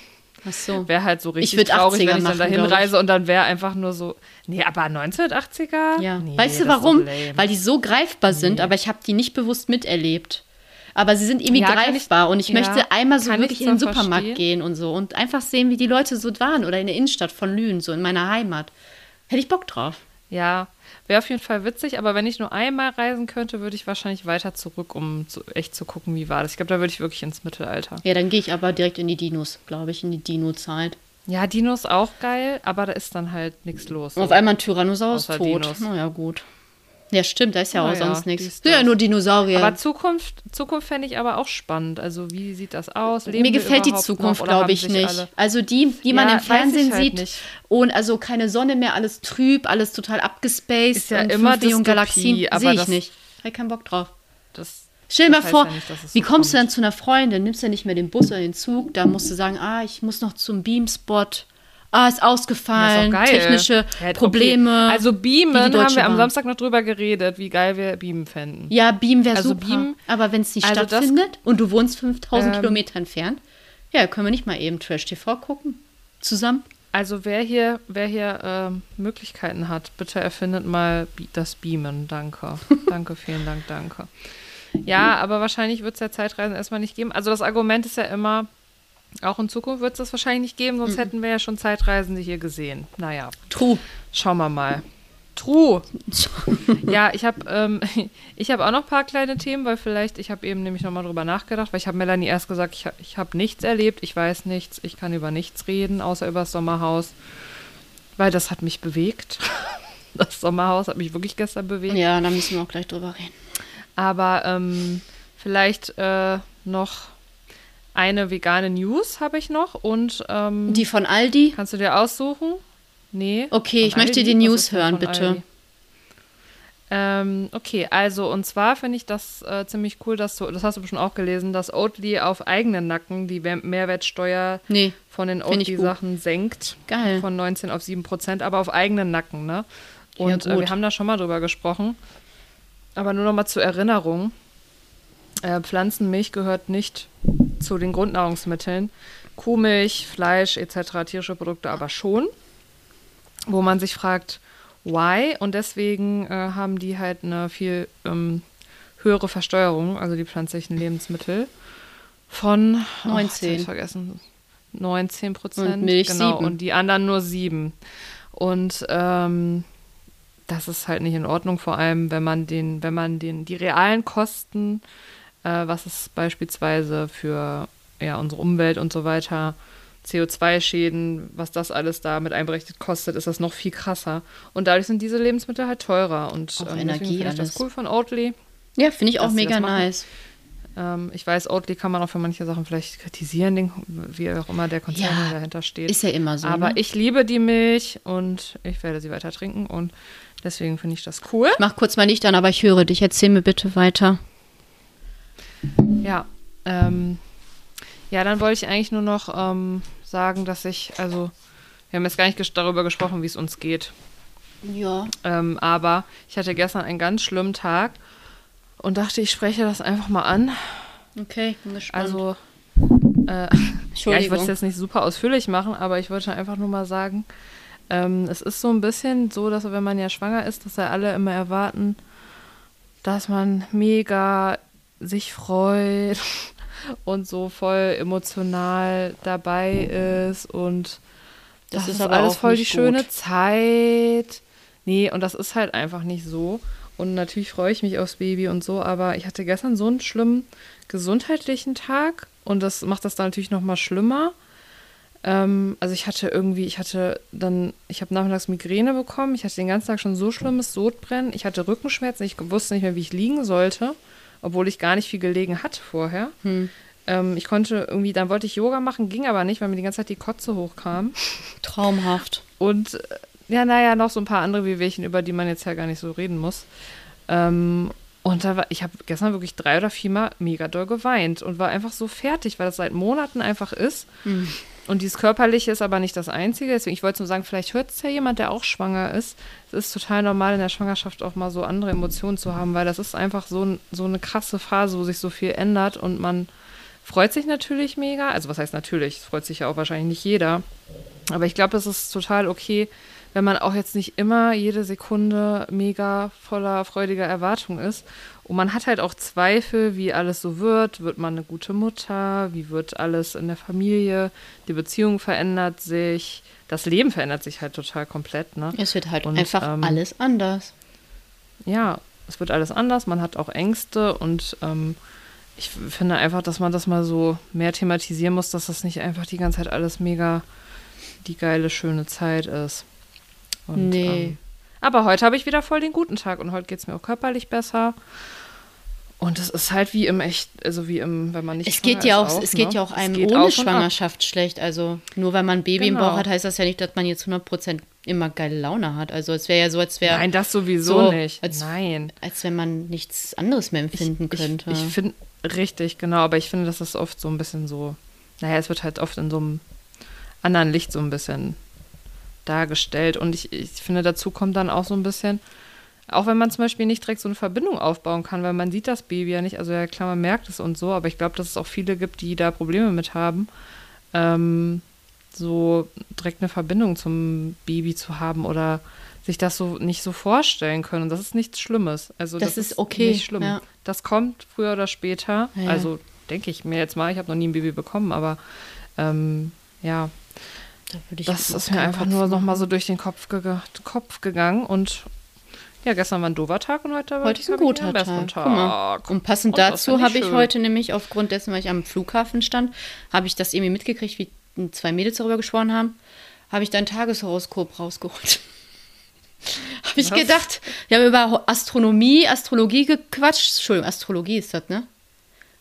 Ach so. Wäre halt so richtig würd traurig, 80er wenn ich machen, dann dahin glaub ich. reise und dann wäre einfach nur so, nee, aber 1980er? Ja. Nee, weißt du warum? Weil die so greifbar sind, aber ich habe die nicht bewusst miterlebt. Aber sie sind irgendwie Ja, kann ich- greifbar und ich ja, möchte einmal so ich wirklich in den Supermarkt verstehen. gehen und so und einfach sehen, wie die Leute so waren oder in der Innenstadt von Lünen, so in meiner Heimat. Hätte ich Bock drauf. Ja, wäre auf jeden Fall witzig, aber wenn ich nur einmal reisen könnte, würde ich wahrscheinlich weiter zurück, um zu, echt zu gucken, wie war das. Ich glaube, da würde ich wirklich ins Mittelalter. Ja, dann gehe ich aber direkt in die Dinos, glaube ich, in die Dino-Zeit. Ja, Dinos auch geil, aber da ist dann halt nichts los. Und auf einmal ein Tyrannosaurus tot. Dinos. Naja, gut. Ja, stimmt, da ist ja auch ja, sonst die nichts. Ja, nur Dinosaurier. Aber Zukunft, Zukunft fände ich aber auch spannend. Also, wie sieht das aus? Leben Mir gefällt die Zukunft, glaube ich, nicht. alle- Also die, die man Ja, im Fernsehen halt sieht nicht. und also keine Sonne mehr, alles trüb, alles total abgespaced. Ist ja immer 5 Millionen Dystopie, Galaxien, sehe ich das- nicht. Habe keinen Bock drauf. Das, Stell dir mal vor, ja nicht, es wie so kommst du kommt. dann zu einer Freundin? Nimmst du nicht mehr den Bus oder den Zug? Da musst du sagen, ah, ich muss noch zum Beamspot. Ah, ist ausgefallen. Ist. Technische Ja, okay. Probleme. Also Beamen haben wir am. Samstag noch drüber geredet, wie geil wir Beamen fänden. ja, Beam wäre Also super. Beam- aber wenn es nicht also stattfindet und du wohnst 5000 Ähm, Kilometer entfernt, ja, können wir nicht mal eben Trash TV gucken? Zusammen? Also wer hier, wer hier ähm, Möglichkeiten hat, bitte erfindet mal das Beamen. Danke. danke, vielen Dank, danke. Ja, aber wahrscheinlich wird es ja Zeitreisen erstmal nicht geben. Also das Argument ist ja immer, auch in Zukunft wird es das wahrscheinlich nicht geben, sonst hätten wir ja schon Zeitreisende hier gesehen. Naja, True. schauen wir mal. True. ja, ich habe ähm, ich hab auch noch ein paar kleine Themen, weil vielleicht, ich habe eben nämlich nochmal drüber nachgedacht, weil ich habe Melanie erst gesagt, ich, ich habe nichts erlebt, ich weiß nichts, ich kann über nichts reden, außer über das Sommerhaus, weil das hat mich bewegt. Das Sommerhaus hat mich wirklich gestern bewegt. Ja, da müssen wir auch gleich drüber reden. Aber ähm, vielleicht äh, noch eine vegane News habe ich noch und ähm, Die von Aldi? kannst du dir aussuchen? Nee. Okay, ich möchte Aldi? die Was News hören, bitte. Ähm, okay, also und zwar finde ich das äh, ziemlich cool, dass du, das hast du bestimmt auch gelesen, dass Oatly auf eigenen Nacken die Wer- Mehrwertsteuer Nee, von den. Oatly-Sachen senkt. Geil. Von 19 auf 7 Prozent, aber auf eigenen Nacken, ne? Ja, Und äh, gut. wir haben da schon mal drüber gesprochen. Aber nur noch mal zur Erinnerung. Äh, Pflanzenmilch gehört nicht zu den Grundnahrungsmitteln. Kuhmilch, Fleisch etc., tierische Produkte aber schon. Wo man sich fragt, why? Und deswegen äh, haben die halt eine viel ähm, höhere Versteuerung, also die pflanzlichen Lebensmittel, von oh, jetzt hab 19. ich vergessen. 19 Prozent. Und Milch genau, sieben. und die anderen nur sieben. Und ähm, das ist halt nicht in Ordnung, vor allem wenn man den, wenn man den, die realen Kosten, äh, was es beispielsweise für ja, unsere Umwelt und so weiter, CO2-Schäden, was das alles da mit einberechnet kostet, ist das noch viel krasser. Und dadurch sind diese Lebensmittel halt teurer. Und Auch ähm, Energie, finde ich alles. das cool von Oatly. Ja, finde ich auch mega nice. Ähm, ich weiß, Oatly kann man auch für manche Sachen vielleicht kritisieren, den, wie auch immer der Konzern Ja, dahinter steht. Ist ja immer so. Aber ne? ich liebe die Milch und ich werde sie weiter trinken und deswegen finde ich das cool. Ich mach kurz mal Licht an, aber ich höre dich. Erzähl mir bitte weiter. Ja, ähm, ja, dann wollte ich eigentlich nur noch ähm, sagen, dass ich, also, wir haben jetzt gar nicht darüber gesprochen, wie es uns geht. Ja. Ähm, aber ich hatte gestern einen ganz schlimmen Tag und dachte, ich spreche das einfach mal an. Okay, bin gespannt. Also, äh, ja, ich wollte es jetzt nicht super ausführlich machen, aber ich wollte einfach nur mal sagen, ähm, es ist so ein bisschen so, dass wenn man ja schwanger ist, dass ja alle immer erwarten, dass man mega sich freut und so voll emotional dabei ist und Das das, ist aber alles voll die nicht schöne gut. Zeit. Nee, und das ist halt einfach nicht so. Und natürlich freue ich mich aufs Baby und so, aber ich hatte gestern so einen schlimmen gesundheitlichen Tag und das macht das dann natürlich noch mal schlimmer. Ähm, also ich hatte irgendwie, ich hatte dann, ich habe nachmittags Migräne bekommen, ich hatte den ganzen Tag schon so schlimmes Sodbrennen, ich hatte Rückenschmerzen, ich wusste nicht mehr, wie ich liegen sollte, obwohl ich gar nicht viel gelegen hatte vorher. Hm. Ähm, ich konnte irgendwie, dann wollte ich Yoga machen, ging aber nicht, weil mir die ganze Zeit die Kotze hochkam. Traumhaft. Und äh, ja, naja, noch so ein paar andere Wehwehchen, über die man jetzt ja gar nicht so reden muss. Ähm, und da war, ich habe gestern wirklich drei oder viermal mega doll geweint und war einfach so fertig, weil das seit Monaten einfach ist. Und dieses Körperliche ist aber nicht das Einzige. Deswegen, ich wollte nur sagen, vielleicht hört es ja jemand, der auch schwanger ist. Es ist total normal in der Schwangerschaft auch mal so andere Emotionen zu haben, weil das ist einfach so, so eine krasse Phase, wo sich so viel ändert und man freut sich natürlich mega. Also was heißt natürlich? Es freut sich ja auch wahrscheinlich nicht jeder. Aber ich glaube, das ist total okay, wenn man auch jetzt nicht immer jede Sekunde mega voller freudiger Erwartung ist. Und man hat halt auch Zweifel, wie alles so wird. Wird man eine gute Mutter? Wie wird alles in der Familie? Die Beziehung verändert sich. Das Leben verändert sich halt total komplett. Ne? Es wird halt und, einfach ähm, alles anders. Ja, es wird alles anders. Man hat auch Ängste und ähm, ich finde einfach, dass man das mal so mehr thematisieren muss, dass das nicht einfach die ganze Zeit alles mega die geile, schöne Zeit ist. Und, nee. Ähm, aber heute habe ich wieder voll den guten Tag und heute geht es mir auch körperlich besser. Und es ist halt wie im echt, also wie im, wenn man nicht es geht ja auch, auch, Es ne? geht ja auch einem ohne Schwangerschaft schlecht. Also nur weil man ein Baby genau. im Bauch genau. hat, heißt das ja nicht, dass man jetzt 100% immer geile Laune hat. Also es wäre ja so, als wäre. Nein, das sowieso so, nicht. Als, Nein. Als wenn man nichts anderes mehr empfinden ich, könnte. Ich, ich finde, richtig, genau, aber ich finde, dass das oft so ein bisschen so, naja, es wird halt oft in so einem anderen Licht so ein bisschen dargestellt. Und ich, ich finde, dazu kommt dann auch so ein bisschen, auch wenn man zum Beispiel nicht direkt so eine Verbindung aufbauen kann, weil man sieht das Baby ja nicht, also ja klar, man merkt es und so, aber ich glaube, dass es auch viele gibt, die da Probleme mit haben, ähm, so direkt eine Verbindung zum Baby zu haben oder sich das so nicht so vorstellen können. Und das ist nichts Schlimmes. Also das, das ist okay. Nicht schlimm. Ja. Das kommt früher oder später. Ja. Also denke ich mir jetzt mal, ich habe noch nie ein Baby bekommen, aber ähm, ja, da das ist mir einfach Kopf nur noch mal so durch den Kopf, ge Kopf gegangen und ja, gestern war ein doofer Tag und heute, heute ist ein guter Tag. Tag. Und passend und dazu habe ich heute nämlich aufgrund dessen, weil ich am Flughafen stand, habe ich das irgendwie mitgekriegt, wie zwei Mädels darüber gesprochen haben, habe ich dein Tageshoroskop rausgeholt. habe ich Was? gedacht, wir haben über Astronomie, Astrologie gequatscht. Entschuldigung, Astrologie ist das, ne?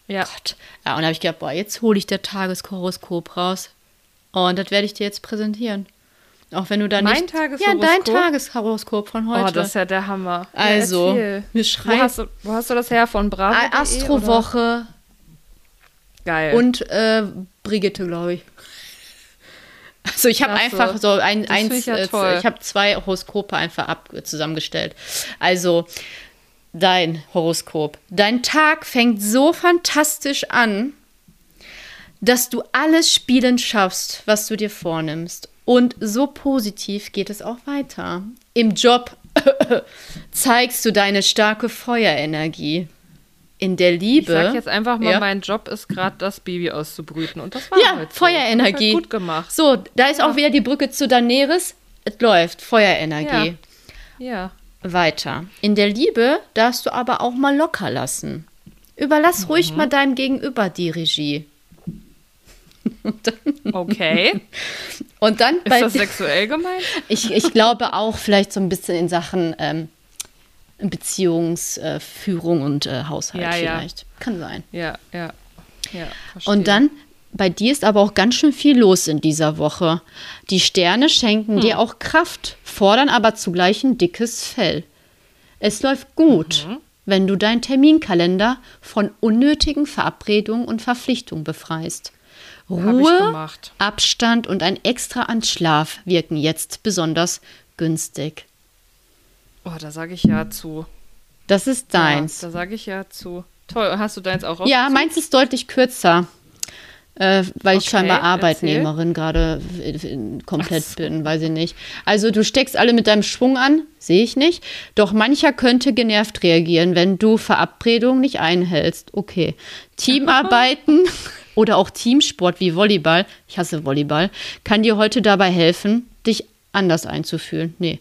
Ja. Gott. Ja, und da habe ich gedacht, boah, jetzt hole ich der Tageshoroskop raus. Und das werde ich dir jetzt präsentieren. Auch wenn du da mein nicht. Tageshoroskop? Ja, dein Tageshoroskop von heute. Oh, das ist ja der Hammer. Also, ja, wir schreiben. Wo hast, du, wo hast du das her? Von Bravo? Astrowoche. Geil. Und äh, Brigitte, glaube ich. Also ich habe einfach so ein, eins, ich, ja äh, ich habe zwei Horoskope einfach ab, zusammengestellt. Also dein Horoskop. Dein Tag fängt so fantastisch an, dass du alles spielen schaffst, was du dir vornimmst. Und so positiv geht es auch weiter. Im Job zeigst du deine starke Feuerenergie. In der Liebe. Ich sag jetzt einfach mal, ja. mein Job ist gerade das Baby auszubrüten. Und das war ja, halt so. Feuerenergie. Halt gut gemacht. So, da ist ja. auch wieder die Brücke zu Daenerys. Es läuft. Feuerenergie. Ja. ja. Weiter. In der Liebe darfst du aber auch mal locker lassen. Überlass mhm. ruhig mal deinem Gegenüber die Regie. Okay. Und dann ist das sexuell gemeint? Ich, ich glaube auch vielleicht so ein bisschen in Sachen ähm, Beziehungsführung äh, und äh, Haushalt ja, vielleicht. Ja. Kann sein. Ja, ja. ja und dann, bei dir ist aber auch ganz schön viel los in dieser Woche. Die Sterne schenken hm. dir auch Kraft, fordern aber zugleich ein dickes Fell. Es läuft gut, mhm. wenn du deinen Terminkalender von unnötigen Verabredungen und Verpflichtungen befreist. Ruhe, Abstand und ein Extra an Schlaf wirken jetzt besonders günstig. Oh, da sage ich ja zu. Das ist deins. Ja, da sage ich ja zu. Toll, hast du deins auch Ja, meins ist deutlich kürzer. Äh, weil okay, ich scheinbar Arbeitnehmerin gerade komplett so. bin, weiß ich nicht. Also du steckst alle mit deinem Schwung an, sehe ich nicht. Doch mancher könnte genervt reagieren, wenn du Verabredungen nicht einhältst. Okay. Teamarbeiten oder auch Teamsport wie Volleyball, ich hasse Volleyball, kann dir heute dabei helfen, dich anders einzufühlen. Nee.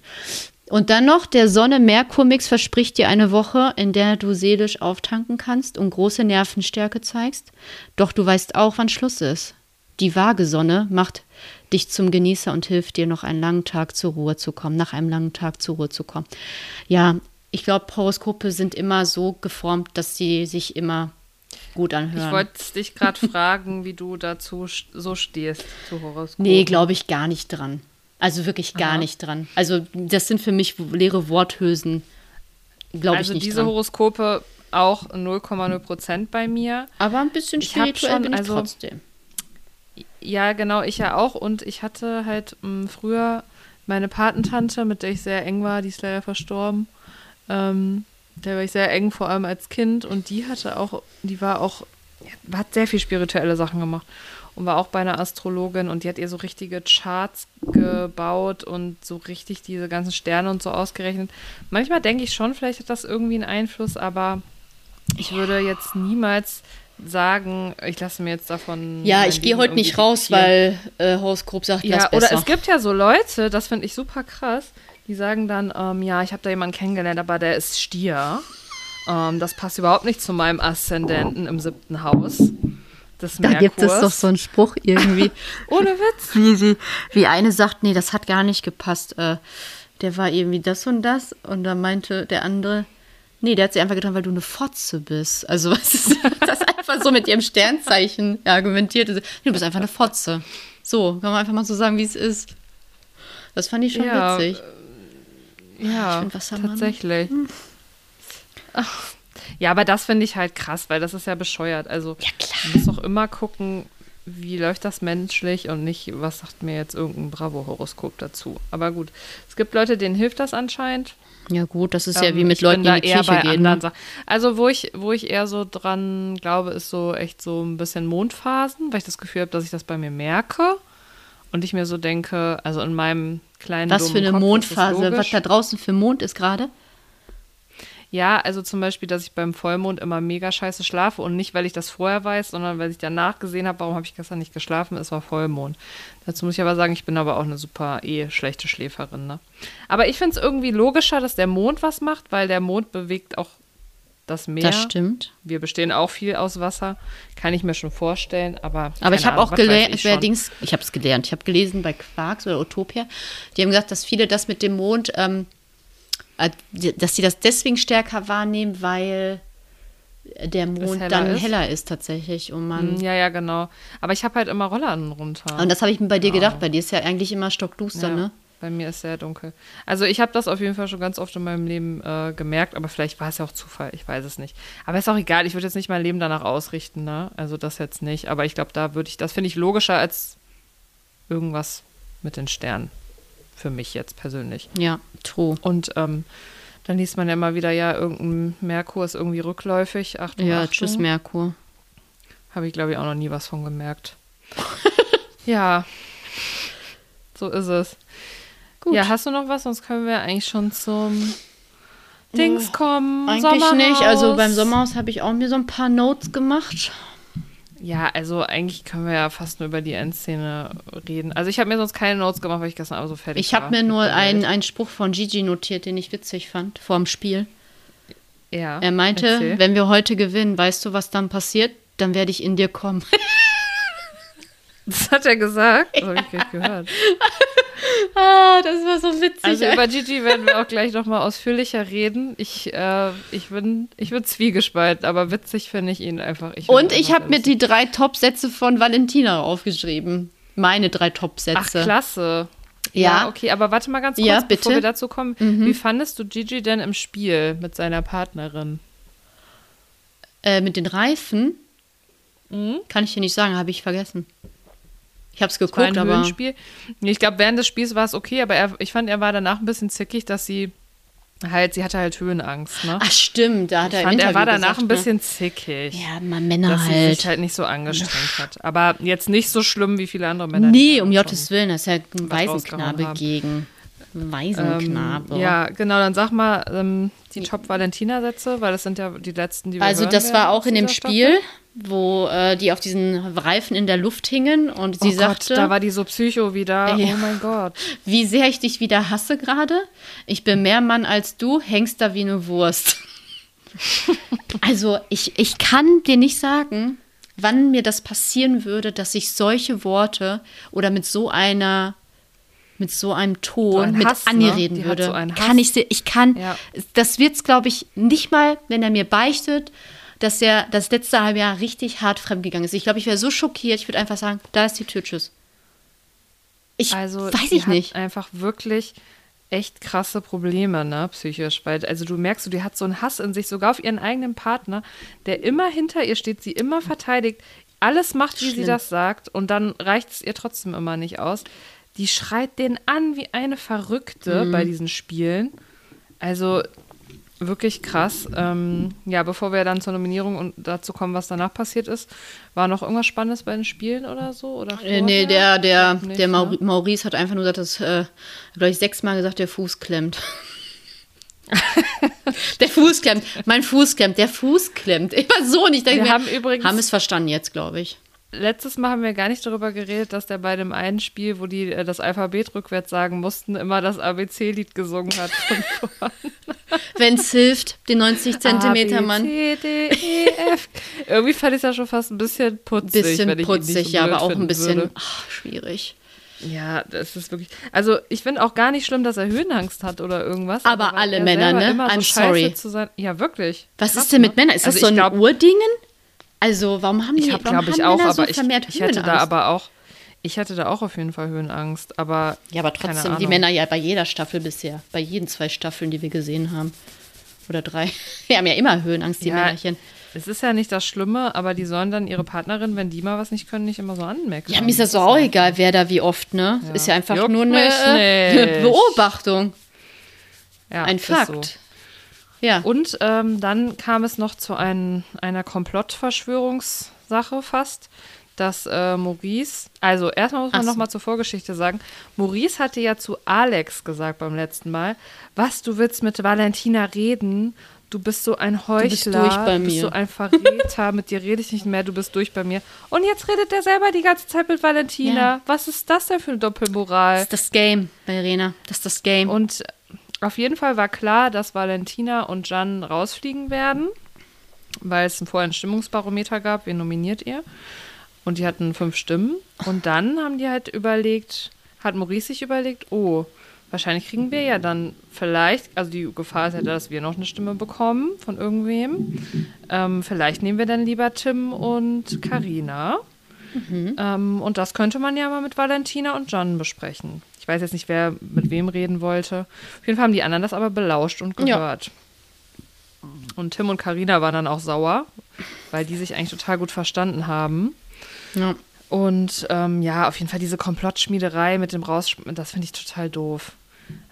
Und dann noch, der Sonne-Merkur-Mix verspricht dir eine Woche, in der du seelisch auftanken kannst und große Nervenstärke zeigst. Doch du weißt auch, wann Schluss ist. Die vage Sonne macht dich zum Genießer und hilft dir, noch einen langen Tag zur Ruhe zu kommen, nach einem langen Tag zur Ruhe zu kommen. Ja, ich glaube, Horoskope sind immer so geformt, dass sie sich immer gut anhören. Ich wollte dich gerade fragen, wie du dazu so stehst zu Horoskopen. Nee, glaube ich gar nicht dran. Also wirklich gar Aha. nicht dran. Also das sind für mich leere Worthülsen. Glaube also ich nicht diese dran. Horoskope auch 0,0 Prozent bei mir. Aber ein bisschen spirituell schon, bin ich also, trotzdem. ja, genau, ich ja auch. Und ich hatte halt mh, früher meine Patentante, mit der ich sehr eng war, die ist leider verstorben. Ähm, der war ich sehr eng, vor allem als Kind. Und die hatte auch, die war auch, hat sehr viel spirituelle Sachen gemacht. Und war auch bei einer Astrologin und die hat ihr so richtige Charts gebaut und so richtig diese ganzen Sterne und so ausgerechnet. Manchmal denke ich schon, vielleicht hat das irgendwie einen Einfluss, aber ich würde jetzt niemals sagen, ich lasse mir jetzt davon. Ja, ich gehe heute nicht raus, weil äh, Horoskop sagt, ja, das besser. oder es gibt ja so Leute, das finde ich super krass, die sagen dann, ähm, ja, ich habe da jemanden kennengelernt, aber der ist Stier. Ähm, das passt überhaupt nicht zu meinem Aszendenten im siebten Haus. Des da gibt es doch so einen Spruch irgendwie. Ohne Witz. Wie, wie, wie eine sagt, nee, das hat gar nicht gepasst. Äh, der war irgendwie das und das. Und dann meinte der andere, nee, der hat sie einfach getan, weil du eine Fotze bist. Also was ist das einfach so mit ihrem Sternzeichen argumentiert? Du bist einfach eine Fotze. So, kann man einfach mal so sagen, wie es ist. Das fand ich schon Ja, witzig. Ja, Ich find Wassermann. tatsächlich. Ach, Ja, aber das finde ich halt krass, weil das ist ja bescheuert. Also, Ja, klar. man muss doch immer gucken, wie läuft das menschlich und nicht, was sagt mir jetzt irgendein Bravo-Horoskop dazu. Aber gut, es gibt Leute, denen hilft das anscheinend. Ja, gut, das ist ja Ähm, wie mit Leuten, die in die eher Kirche bei gehen. anderen Ne? Also, wo ich, wo ich eher so dran glaube, ist so echt so ein bisschen Mondphasen, weil ich das Gefühl habe, dass ich das bei mir merke. Und ich mir so denke, also in meinem kleinen Was für eine Kopf Mondphase, was da draußen für Mond ist gerade. Ja, also zum Beispiel, dass ich beim Vollmond immer mega scheiße schlafe und nicht, weil ich das vorher weiß, sondern weil ich danach gesehen habe, warum habe ich gestern nicht geschlafen, es war Vollmond. Dazu muss ich aber sagen, ich bin aber auch eine super eh schlechte Schläferin. Ne? Aber ich finde es irgendwie logischer, dass der Mond was macht, weil der Mond bewegt auch das Meer. Das stimmt. Wir bestehen auch viel aus Wasser, kann ich mir schon vorstellen, aber. Aber ich habe auch gelernt, ich ich habe es gelernt, ich habe gelesen bei Quarks oder Utopia, die haben gesagt, dass viele das mit dem Mond, ähm, äh, dass sie das deswegen stärker wahrnehmen, weil der Mond heller dann ist? heller ist tatsächlich und man Mm, Ja, ja, genau. Aber ich habe halt immer Rollladen runter. und das habe ich mir bei dir gedacht, bei dir ist ja eigentlich immer stockduster, Ja, ne? Bei mir ist sehr dunkel. Also ich habe das auf jeden Fall schon ganz oft in meinem Leben äh, gemerkt, aber vielleicht war es ja auch Zufall, ich weiß es nicht. Aber ist auch egal, ich würde jetzt nicht mein Leben danach ausrichten, ne? Also das jetzt nicht. Aber ich glaube, da würde ich, das finde ich logischer als irgendwas mit den Sternen. Für mich jetzt persönlich. Ja, true. Und ähm, dann liest man ja immer wieder, ja, irgendein Merkur ist irgendwie rückläufig. Achtung, Ja, Achtung. tschüss Merkur. Habe ich, glaube ich, auch noch nie was von gemerkt. ja, so ist es. Gut. Ja, hast du noch was? Sonst können wir eigentlich schon zum Dings kommen. Eigentlich nicht. Also Sommerhaus. beim Sommerhaus habe ich auch mir so ein paar Notes gemacht. Ja, also eigentlich können wir ja fast nur über die Endszene reden. Also ich habe mir sonst keine Notes gemacht, weil ich gestern Abend so fertig Ich war. habe mir nur einen, einen Spruch von Gigi notiert, den ich witzig fand, vorm Spiel. Ja, Er meinte, erzähl. wenn wir heute gewinnen, weißt du, was dann passiert? Dann werde ich in dir kommen. Das hat er gesagt. Das habe ich gleich gehört. ah, das war so witzig. Also über Gigi werden wir auch gleich nochmal ausführlicher reden. Ich, äh, ich bin, ich bin zwiegespalten, aber witzig finde ich ihn einfach. Ich Und ich habe mir die drei Top-Sätze von Valentina aufgeschrieben. Meine drei Ach, Top-Sätze. klasse. Ja. okay, aber warte mal ganz kurz, Ja, bevor bitte. Mhm. wir dazu kommen. Wie fandest du Gigi denn im Spiel mit seiner Partnerin? Äh, mit den Reifen Mhm. kann ich dir nicht sagen, habe ich vergessen. Ich habe es geguckt, aber Höhenspiel. Ich glaube, während des Spiels war es okay, aber er, ich fand, er war danach ein bisschen zickig, dass sie halt, sie hatte halt Höhenangst, ne? ach stimmt, da hat ich er im fand, er war danach gesagt, ein ne? bisschen zickig. Ja, mal Männer dass sie halt. sich halt nicht so angestrengt hat. Aber jetzt nicht so schlimm wie viele andere Männer. Nee, um Gottes Willen, das ist ja ein Waisenknabe gegen. Waisenknabe. Ähm, ja, genau, dann sag mal ähm, die Top-Valentina-Sätze, weil das sind ja die letzten, die wir Also das war auch in dem dieser Spiel, Staffel. Wo äh, die auf diesen Reifen in der Luft hingen und sie oh sagte, Gott, da war die so psycho wieder. Ja. Oh mein Gott. wie sehr ich dich wieder hasse gerade. Ich bin mehr Mann als du, hängst da wie eine Wurst. also ich, ich kann dir nicht sagen, wann mir das passieren würde, dass ich solche Worte oder mit so einer mit so einem Ton ein mit Hass, ne? Anni reden Die würde. so kann ich sie- ich kann Ja. das wird's glaube ich nicht mal, wenn er mir beichtet, dass er das letzte halbe Jahr richtig hart fremdgegangen ist. Ich glaube, ich wäre so schockiert, ich würde einfach sagen, da ist die Tür, tschüss. Ich Also weiß ich nicht. Einfach wirklich echt krasse Probleme, ne, psychisch. Weil, also du merkst, die hat so einen Hass in sich, sogar auf ihren eigenen Partner, der immer hinter ihr steht, sie immer verteidigt, alles macht, wie sie Schlimm. das sagt und dann reicht es ihr trotzdem immer nicht aus. Die schreit den an wie eine Verrückte bei diesen Spielen. Also wirklich krass. Ähm, ja, bevor wir dann zur Nominierung und dazu kommen, was danach passiert ist, war noch irgendwas Spannendes bei den Spielen oder so? Oder Äh, nee, der, der, Nicht, der ne? Mauri Maurice hat einfach nur gesagt, dass, äh, glaube ich, sechsmal gesagt, der Fuß klemmt. der Fuß klemmt. Mein Fuß klemmt. Der Fuß klemmt. Ich war so nicht. Wir haben übrigens- haben es verstanden jetzt, glaube ich. Letztes Mal haben wir gar nicht darüber geredet, dass der bei dem einen Spiel, wo die äh, das Alphabet rückwärts sagen mussten, immer das ABC-Lied gesungen hat. Wenn es hilft, den 90 Zentimeter A, B, Mann. C, D, E, F. Irgendwie fand ich es ja schon fast ein bisschen putzig. Bisschen wenn ich ihn nicht putzig, so ja, aber auch ein bisschen ach, schwierig. Ja, das ist wirklich. Also, ich finde auch gar nicht schlimm, dass er Höhenangst hat oder irgendwas. Aber weil alle er Männer, ne? Immer so I'm scheiße sorry. Zu sein. Ja, wirklich. Was Krass, ist denn mit ne? Männern? Ist das Also so ich ein glaub- Urdingen? Also, warum haben die, Ich habe, warum glaube ich, haben auch, Männer so ich, vermehrt ich hätte da Höhenangst? aber auch. Ich hätte da auch auf jeden Fall Höhenangst, aber. Ja, aber keine trotzdem, die. Männer ja bei jeder Staffel bisher, bei jeden zwei Staffeln, die wir gesehen haben. Oder drei. Die haben ja immer Höhenangst, die Ja, Männerchen. Es ist ja nicht das Schlimme, aber die sollen dann ihre Partnerin, wenn die mal was nicht können, nicht immer so anmeckern. Ja, mir ist das so auch egal, wer da wie oft, ne? Ist ja einfach Juckt nur eine, eine. Beobachtung. Ja, Ein ist Fakt. So. Ja. Und ähm, dann kam es noch zu ein, einer Komplottverschwörungssache fast, dass äh, Maurice, also erstmal muss man Ach so. noch mal zur Vorgeschichte sagen, Maurice hatte ja zu Alex gesagt beim letzten Mal, was, du willst mit Valentina reden? Du bist so ein Heuchler, bist durch bei du bist mir." so ein Verräter, mit dir rede ich nicht mehr, du bist durch bei mir. Und jetzt redet er selber die ganze Zeit mit Valentina. Ja. Was ist das denn für eine Doppelmoral? Das ist das Game bei Irena. Das ist das Game. Und auf jeden Fall war klar, dass Valentina und Jan rausfliegen werden, weil es vorher ein Stimmungsbarometer gab, wen nominiert ihr? Und die hatten fünf Stimmen. Und dann haben die halt überlegt, hat Maurice sich überlegt, oh, wahrscheinlich kriegen wir ja dann vielleicht, also die Gefahr ist ja, da, dass wir noch eine Stimme bekommen von irgendwem. Ähm, vielleicht nehmen wir dann lieber Tim und Karina. Ähm, und das könnte man ja mal mit Valentina und John besprechen. Ich weiß jetzt nicht, wer mit wem reden wollte. Auf jeden Fall haben die anderen das aber belauscht und Ja. gehört. Und Tim und Karina waren dann auch sauer, weil die sich eigentlich total gut verstanden haben. ja. Und ähm, ja, auf jeden Fall diese Komplottschmiederei mit dem Rausschmieren, das finde ich total doof.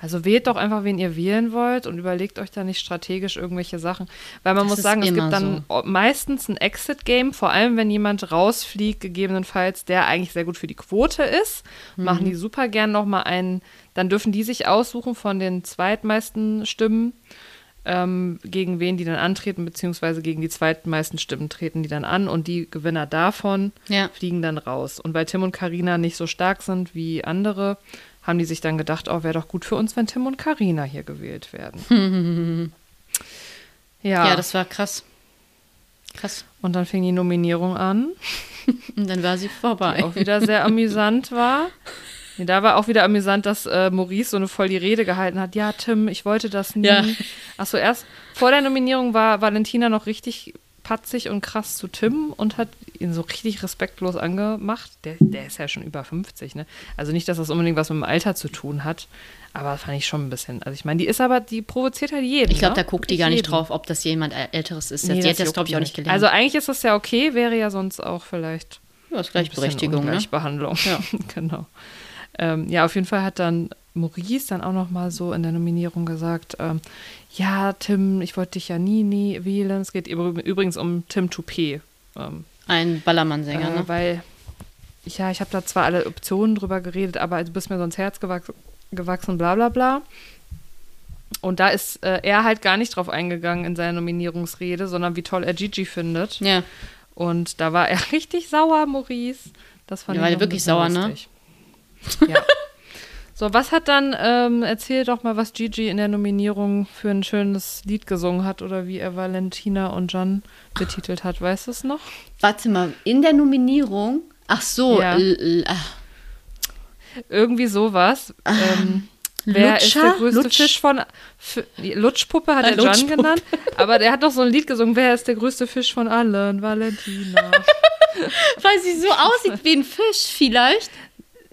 Also wählt doch einfach, wen ihr wählen wollt und überlegt euch da nicht strategisch irgendwelche Sachen. Weil man Das muss sagen, es gibt dann meistens ein Exit-Game, vor allem wenn jemand rausfliegt, gegebenenfalls, der eigentlich sehr gut für die Quote ist, Mhm. machen die super gern nochmal einen, dann dürfen die sich aussuchen von den zweitmeisten Stimmen, ähm, gegen wen die dann antreten, beziehungsweise gegen die zweitmeisten Stimmen treten die dann an und die Gewinner davon Ja. fliegen dann raus. Und weil Tim und Karina nicht so stark sind wie andere, haben die sich dann gedacht, oh, wäre doch gut für uns, wenn Tim und Karina hier gewählt werden. ja, ja, das war krass. Krass. und dann fing die Nominierung an, Und dann war sie die vorbei. auch wieder sehr amüsant war. Nee, da war auch wieder amüsant, dass äh, Maurice so eine voll die Rede gehalten hat. Ja, Tim, ich wollte das nie. Ja. Achso, erst vor der Nominierung war Valentina noch richtig patzig und krass zu Tim und hat ihn so richtig respektlos angemacht. Der, der ist ja schon über 50, ne? Also nicht, dass das unbedingt was mit dem Alter zu tun hat, aber fand ich schon ein bisschen. Also ich meine, die ist aber, die provoziert halt jeden. Ich glaube, ne? da guckt die gar nicht jeden. drauf, ob das jemand Älteres ist. Nee, sie hat das, glaube ich, auch die nicht gelernt. Also eigentlich ist das ja okay, wäre ja sonst auch vielleicht ja, das ist Gleichberechtigung, ne? Ungleichbehandlung. Ja, genau. Ähm, ja, auf jeden Fall hat dann Maurice dann auch noch mal so in der Nominierung gesagt, ähm, ja, Tim, ich wollte dich ja nie, nie wählen. Es geht übr- übrigens um Tim Toupet. Ähm, Ein Ballermann-Sänger, äh, ne? Weil, ja, ich habe da zwar alle Optionen drüber geredet, aber du bist mir so ins Herz gewachsen, gewachsen bla bla bla. Und da ist äh, er halt gar nicht drauf eingegangen in seiner Nominierungsrede, sondern wie toll er Gigi findet. Ja. Und da war er richtig sauer, Maurice. Das fand Ja, ich war wirklich sauer, ne? lustig. Ja. so, was hat dann, ähm, erzähl doch mal, was Gigi in der Nominierung für ein schönes Lied gesungen hat oder wie er Valentina und Jan betitelt hat. Weißt du es noch? Warte mal, in der Nominierung. Ach so, Ja. ah, Irgendwie sowas. Ähm, wer ist der Lutscher? größte Lutsch? Fisch von. F Lutschpuppe hat Ah, er Lutschpuppe. genannt. Aber der hat doch so ein Lied gesungen. Wer ist der größte Fisch von allen? Valentina. weil sie so aussieht wie ein Fisch, vielleicht.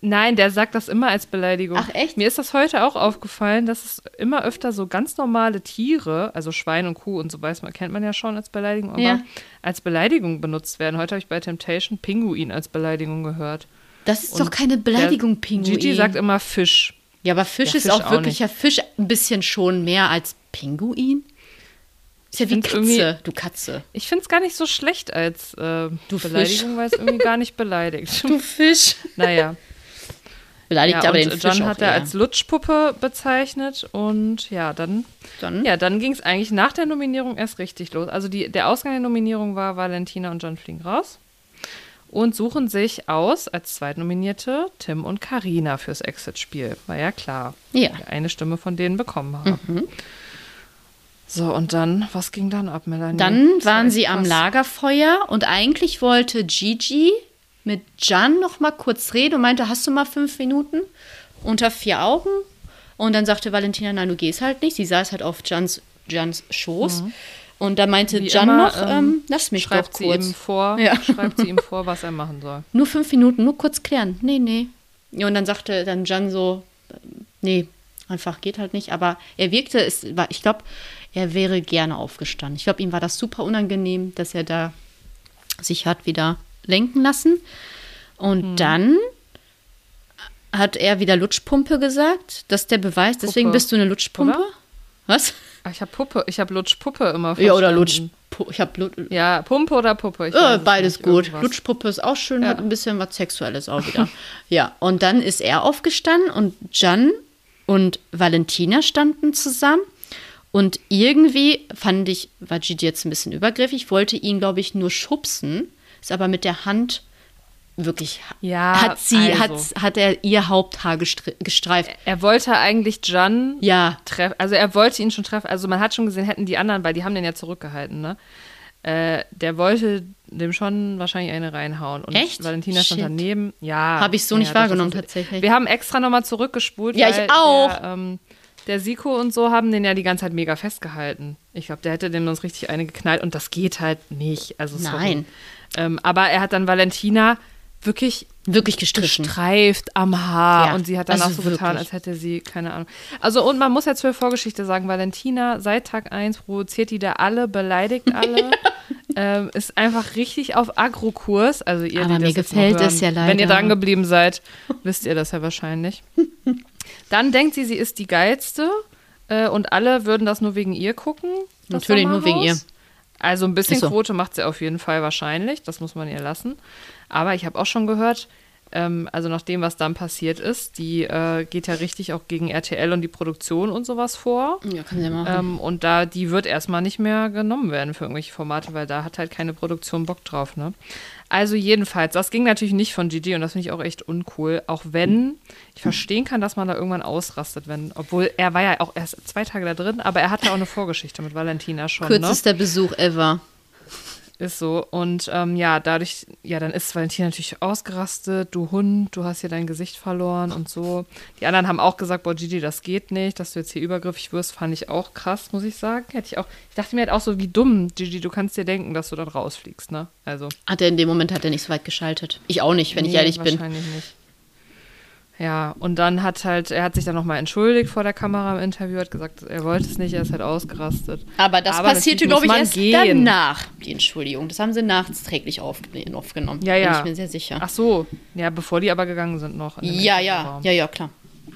Nein, der sagt das immer als Beleidigung. Ach, echt? Mir ist das heute auch aufgefallen, dass es immer öfter so ganz normale Tiere, also Schwein und Kuh und so weiß man, kennt man ja schon als Beleidigung, aber Ja. als Beleidigung benutzt werden. Heute habe ich bei Temptation Pinguin als Beleidigung gehört. Das ist Und doch keine Beleidigung, Pinguin. Gigi sagt immer Fisch. ja, aber Fisch Ja, ist Fisch auch wirklich, ja, Fisch ein bisschen schon mehr als Pinguin. Ist ja wie Katze, du Katze. Ich finde es gar nicht so schlecht als äh, Du Beleidigung, weil es irgendwie gar nicht beleidigt. Du Fisch. naja. Beleidigt Ja, aber den John Fisch hat auch er eher. als Lutschpuppe bezeichnet und ja, dann, Dann, ja, dann ging es eigentlich nach der Nominierung erst richtig los. Also die, der Ausgang der Nominierung war, Valentina und John fliegen raus und suchen sich aus als Zweitnominierte Tim und Karina fürs Exit-Spiel. War ja klar. Ja. Eine Stimme von denen bekommen haben. So, und dann, was ging dann ab, Melanie? Dann waren sie am. Lagerfeuer und eigentlich wollte Gigi mit Jan noch mal kurz reden und meinte, hast du mal fünf Minuten unter vier Augen? Und dann sagte Valentina, nein, du gehst halt nicht. Sie saß halt auf Jans, Jans Schoß. Und da meinte Mhm. Wie Jan immer, noch, ähm, ähm, lass mich schreibt doch sie kurz. ihm vor, Ja. schreibt sie ihm vor, was er machen soll. Nur fünf Minuten, nur kurz klären. Nee, nee. Ja, und dann sagte dann Jan so, nee, einfach geht halt nicht. Aber er wirkte, es war, ich glaube, er wäre gerne aufgestanden. Ich glaube, ihm war das super unangenehm, dass er da sich hat wieder lenken lassen. Und Hm. dann hat er wieder Lutschpumpe gesagt. Das ist der Beweis. Deswegen Puppe. bist du eine Lutschpumpe. Oder? Was? Ah, Ich habe Puppe, ich habe Lutschpuppe immer Ja, oder verstanden. Lutsch. Ich habe Lutsch. Ja, Pumpe oder Puppe? Äh, beides gut. irgendwas. Lutschpuppe ist auch schön, Ja. hat ein bisschen was Sexuelles auch wieder. ja, und dann ist er aufgestanden und Jan und Valentina standen zusammen. Und irgendwie fand ich, war Gigi jetzt ein bisschen übergriffig, wollte ihn, glaube ich, nur schubsen, ist aber mit der Hand wirklich, Ja, hat sie, also. hat, hat er ihr Haupthaar gestre gestreift. Er wollte eigentlich Jan Ja, treffen, also er wollte ihn schon treffen. Also man hat schon gesehen, hätten die anderen, weil die haben den ja zurückgehalten, ne? Äh, der wollte dem schon wahrscheinlich eine reinhauen. Und Echt? Valentina stand Shit. daneben. Ja. Hab ich so ja, nicht wahrgenommen, ist- tatsächlich. Wir haben extra nochmal zurückgespult. Ja, ich auch. Der, ähm, der Siko und so haben den ja die ganze Zeit mega festgehalten. Ich glaube, der hätte dem sonst richtig eine geknallt und das geht halt nicht. Also sorry. Nein. Ähm, aber er hat dann Valentina wirklich wirklich gestrichen. gestreift am Haar Ja, und sie hat danach also so getan, wirklich. als hätte sie, keine Ahnung. Also und man muss jetzt für Vorgeschichte sagen, Valentina seit Tag 1 provoziert die da alle, beleidigt alle, ähm, ist einfach richtig auf Agro-Kurs. Also ihr, Aber mir gefällt es ja Wenn ihr leider. dran geblieben seid, wisst ihr das ja wahrscheinlich. Dann denkt sie, sie ist die geilste äh, und alle würden das nur wegen ihr gucken. Natürlich nur wegen ihr. Also ein bisschen so. Quote macht sie auf jeden Fall wahrscheinlich, das muss man ihr lassen. Aber ich habe auch schon gehört, ähm, also nach dem, was dann passiert ist, die äh, geht ja richtig auch gegen RTL und die Produktion und sowas vor. Ja, kann sie ja machen. Ähm, und da, die wird erstmal nicht mehr genommen werden für irgendwelche Formate, weil da hat halt keine Produktion Bock drauf, ne? Also jedenfalls, das ging natürlich nicht von Gigi und das finde ich auch echt uncool. Auch wenn ich verstehen kann, dass man da irgendwann ausrastet, wenn, obwohl er war ja auch erst zwei Tage da drin, aber er hatte auch eine Vorgeschichte mit Valentina schon, ne? Kürzester Besuch ever. Ist so. Und ähm, ja, dadurch, ja, dann ist Valentina natürlich ausgerastet. Du Hund, du hast hier dein Gesicht verloren und so. Die anderen haben auch gesagt, boah, Gigi, das geht nicht, dass du jetzt hier übergriffig wirst, fand ich auch krass, muss ich sagen. Hätte ich auch, ich dachte mir halt auch so, wie dumm, Gigi, du kannst dir denken, dass du dann rausfliegst, ne? Also. Hat er in dem Moment hat er nicht so weit geschaltet. Ich auch nicht, wenn ich nee, ehrlich bin. Wahrscheinlich nicht. Ja, und dann hat halt, er hat sich dann nochmal entschuldigt vor der Kamera im Interview, hat gesagt, er wollte es nicht, er ist halt ausgerastet. Aber das Aber passierte, glaube ich, erst gehen. danach, die Entschuldigung. Das haben sie nachträglich aufge- aufgenommen. Ja, ja. Bin ich mir sehr sicher. Ach so, ja, bevor die aber gegangen sind noch. ja, ja, ja, ja, klar.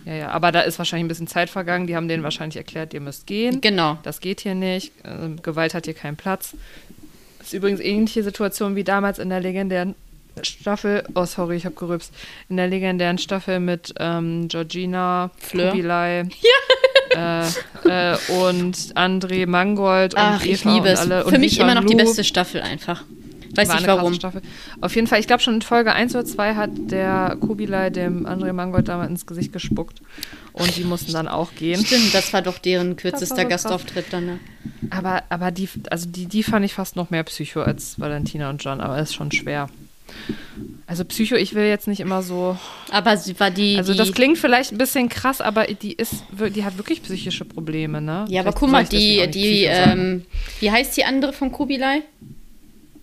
Ja, ja, aber da ist wahrscheinlich ein bisschen Zeit vergangen. Die haben denen wahrscheinlich erklärt, ihr müsst gehen. Genau. Das geht hier nicht. Ähm, Gewalt hat hier keinen Platz. Das ist übrigens ähnliche Situation wie damals in der legendären Staffel. Oh, sorry, ich habe gerübst. In der legendären Staffel mit ähm, Georgina, Fleur. Kubilai äh, äh, und André Mangold und Ach, ich liebe und es. Für und mich Lisa immer noch die Lu. beste Staffel einfach. Weiß War nicht warum. Auf jeden Fall, ich glaube schon in Folge 1 oder 2 hat der Kubilai dem André Mangold damals ins Gesicht gespuckt. Und die mussten dann auch gehen. Stimmt, das war doch deren kürzester so. Gastauftritt dann. Ne? Aber, aber die, also die, die fand ich fast noch mehr Psycho als Valentina und John, aber ist schon schwer. Also Psycho, ich will jetzt nicht immer so. Aber sie war die. Also das klingt vielleicht ein bisschen krass, aber die ist, die hat wirklich psychische Probleme, ne? Ja, aber Vielleicht guck soll mal, die, die, ähm, wie heißt die andere von Kubilai?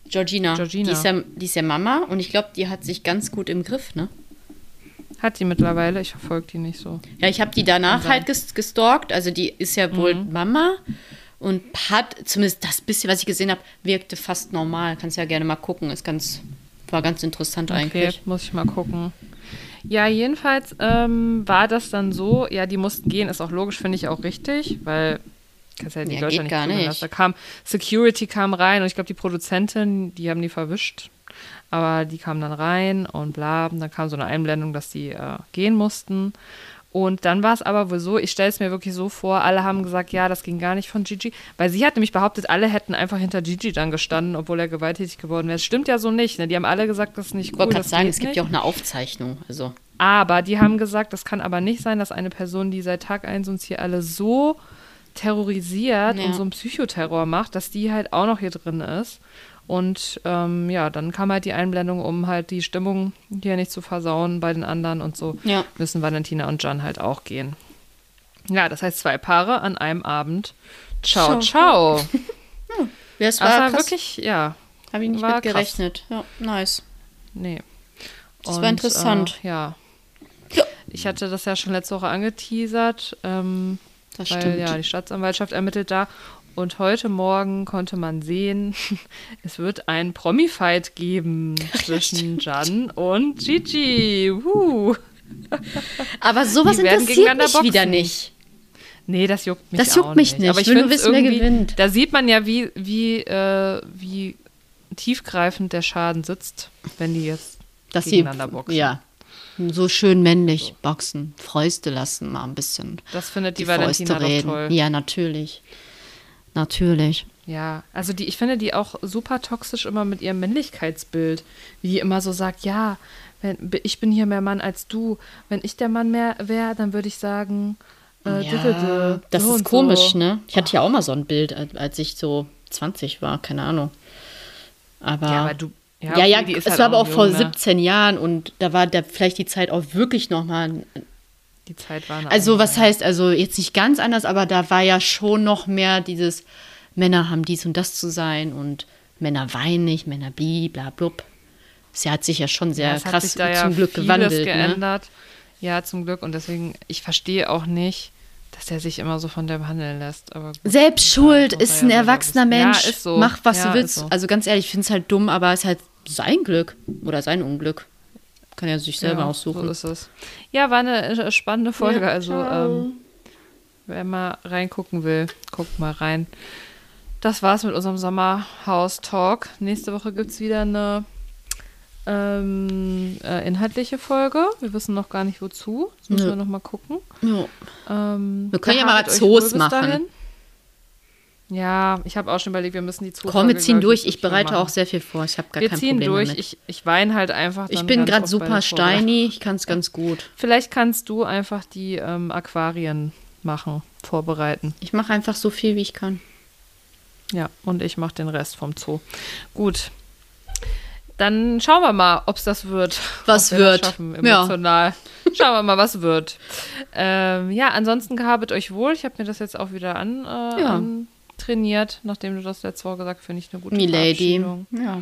Georgina. Georgina. Die ist ja, die ist ja Mama und ich glaube, die hat sich ganz gut im Griff, ne? Hat die mittlerweile? Ich verfolge die nicht so. Ja, ich habe die danach halt ges gestalkt. Also die ist ja wohl Mhm. Mama und hat zumindest das bisschen, was ich gesehen habe, wirkte fast normal. Kannst ja gerne mal gucken. Ist ganz, war ganz interessant Okay, eigentlich. muss ich mal gucken. Ja, jedenfalls ähm, war das dann so, ja, die mussten gehen, ist auch logisch, finde ich auch richtig, weil kannst ja die Ja, Leute nicht gar nicht. lassen. Da kam Security kam rein und ich glaube, die Produzentin, die haben die verwischt, aber die kamen dann rein und bla, und dann kam so eine Einblendung, dass die äh, gehen mussten. Und dann war es aber wohl so, ich stelle es mir wirklich so vor, alle haben gesagt, ja, das ging gar nicht von Gigi, weil sie hat nämlich behauptet, alle hätten einfach hinter Gigi dann gestanden, obwohl er gewalttätig geworden wäre. Das stimmt ja so nicht, ne? Die haben alle gesagt, das ist nicht Ich cool. wollte sagen, es gibt nicht. ja auch eine Aufzeichnung. Also, Aber die haben gesagt, das kann aber nicht sein, dass eine Person, die seit Tag 1 uns hier alle so terrorisiert Ja. und so einen Psychoterror macht, dass die halt auch noch hier drin ist. Und ähm, ja, dann kam halt die Einblendung, um halt die Stimmung hier nicht zu versauen bei den anderen und so ja. müssen Valentina und Jan halt auch gehen. Ja, das heißt zwei Paare an einem Abend. Ciao, Ciao. ciao. Ja, es war krass. wirklich, ja, Habe ich nicht mit gerechnet. Ja, nice. nee. Das war interessant. Äh, ja. Ja. Ich hatte das ja schon letzte Woche angeteasert. Ähm, Das weil stimmt. ja die Staatsanwaltschaft ermittelt da. Und heute Morgen konnte man sehen, es wird ein Promi-Fight geben zwischen Jan und Gigi. Wuh. Aber sowas interessiert mich wieder boxen. nicht. Nee, das juckt mich Das juckt mich nicht. nicht. Aber ich, will nur wissen, wer gewinnt. Da sieht man ja, wie, wie, äh, wie tiefgreifend der Schaden sitzt, wenn die jetzt Dass sie, gegeneinander boxen. ja, so schön männlich boxen. Fäuste lassen mal ein bisschen. Das findet die, Die Valentina reden. toll. Ja, natürlich. Natürlich. Ja, also die, ich finde die auch super toxisch immer mit ihrem Männlichkeitsbild. Wie die immer so sagt, ja, wenn, ich bin hier mehr Mann als du. Wenn ich der Mann mehr wäre, dann würde ich sagen, äh, Ja, didede, das so ist komisch, so. ne? Ich hatte ja auch mal so ein Bild, als- ich so 20 war, keine Ahnung. Aber Ja, aber du. ja, ja, okay, ist es halt war aber auch jung, vor ne? 17 Jahren und da war da vielleicht die Zeit auch wirklich noch mal Die Zeit war eine Also andere, was ja. heißt, also jetzt nicht ganz anders, aber da war ja schon noch mehr dieses Männer haben dies und das zu sein und Männer weinen nicht, Männer bli, bla blub. Sie hat sich ja schon sehr Ja, krass zum ja Glück gewandelt. Ne? geändert. Ja, zum Glück. Und deswegen, ich verstehe auch nicht, dass er sich immer so von der behandeln lässt. Aber gut. Selbst schuld, ist ein ja erwachsener. Ja, Mensch. ist so. Mach, was Ja, du willst. so. Also ganz ehrlich, ich finde es halt dumm, aber es ist halt sein Glück oder sein Unglück. Kann er sich selber ja, aussuchen. So ist es. Ja, war eine äh, spannende Folge. Ja, also, ähm, wer mal reingucken will, guckt mal rein. Das war's mit unserem Sommerhaus-Talk. Nächste Woche gibt's wieder eine ähm, äh, inhaltliche Folge. Wir wissen noch gar nicht wozu. Das müssen Nö. wir noch mal gucken. Ja. Ähm, Wir können ja mal euch Zoos machen. dahin. Ja, ich habe auch schon überlegt, wir müssen die Zoo Komm, wir ziehen durch. Ich bereite machen. auch sehr viel vor. Ich habe gar Wir kein ziehen Problem durch. damit. Ich, ich weine halt einfach. Ich bin gerade super steiny. Ich kann es ganz gut. Vielleicht kannst du einfach die ähm, Aquarien machen, vorbereiten. Ich mache einfach so viel, wie ich kann. Ja, und ich mache den Rest vom Zoo. Gut. Dann schauen wir mal, ob es das wird. Was wir wird. Schaffen, Ja. emotional. Schauen wir mal, was wird. Ähm, ja, ansonsten gehabet euch wohl. Ich habe mir das jetzt auch wieder an, äh, Ja. an trainiert, nachdem du das letzte Woche gesagt hast, finde ich eine gute Milady. Ja.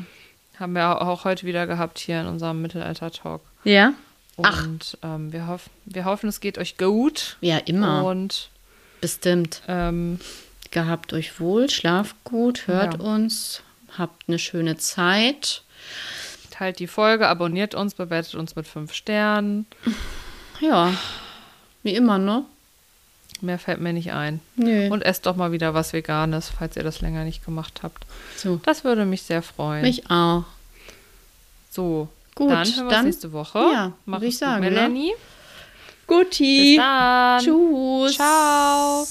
Haben wir auch heute wieder gehabt hier in unserem Mittelalter-Talk. Ja? Ach. Und ähm, wir, hoff, wir hoffen, es geht euch gut. Ja, immer. Und Bestimmt. ähm, Gehabt euch wohl, schlaft gut, hört Ja. uns, habt eine schöne Zeit. teilt die Folge, abonniert uns, bewertet uns mit fünf Sternen. Ja, wie immer, ne? Mehr fällt mir nicht ein. Nö. Und esst doch mal wieder was Veganes, falls ihr das länger nicht gemacht habt. so, Das würde mich sehr freuen. mich auch. so, Gut, dann hören wir uns dann- nächste Woche. ja, Mach ich sagen, ne? Melanie. Guti. Bis dann. Tschüss. Ciao.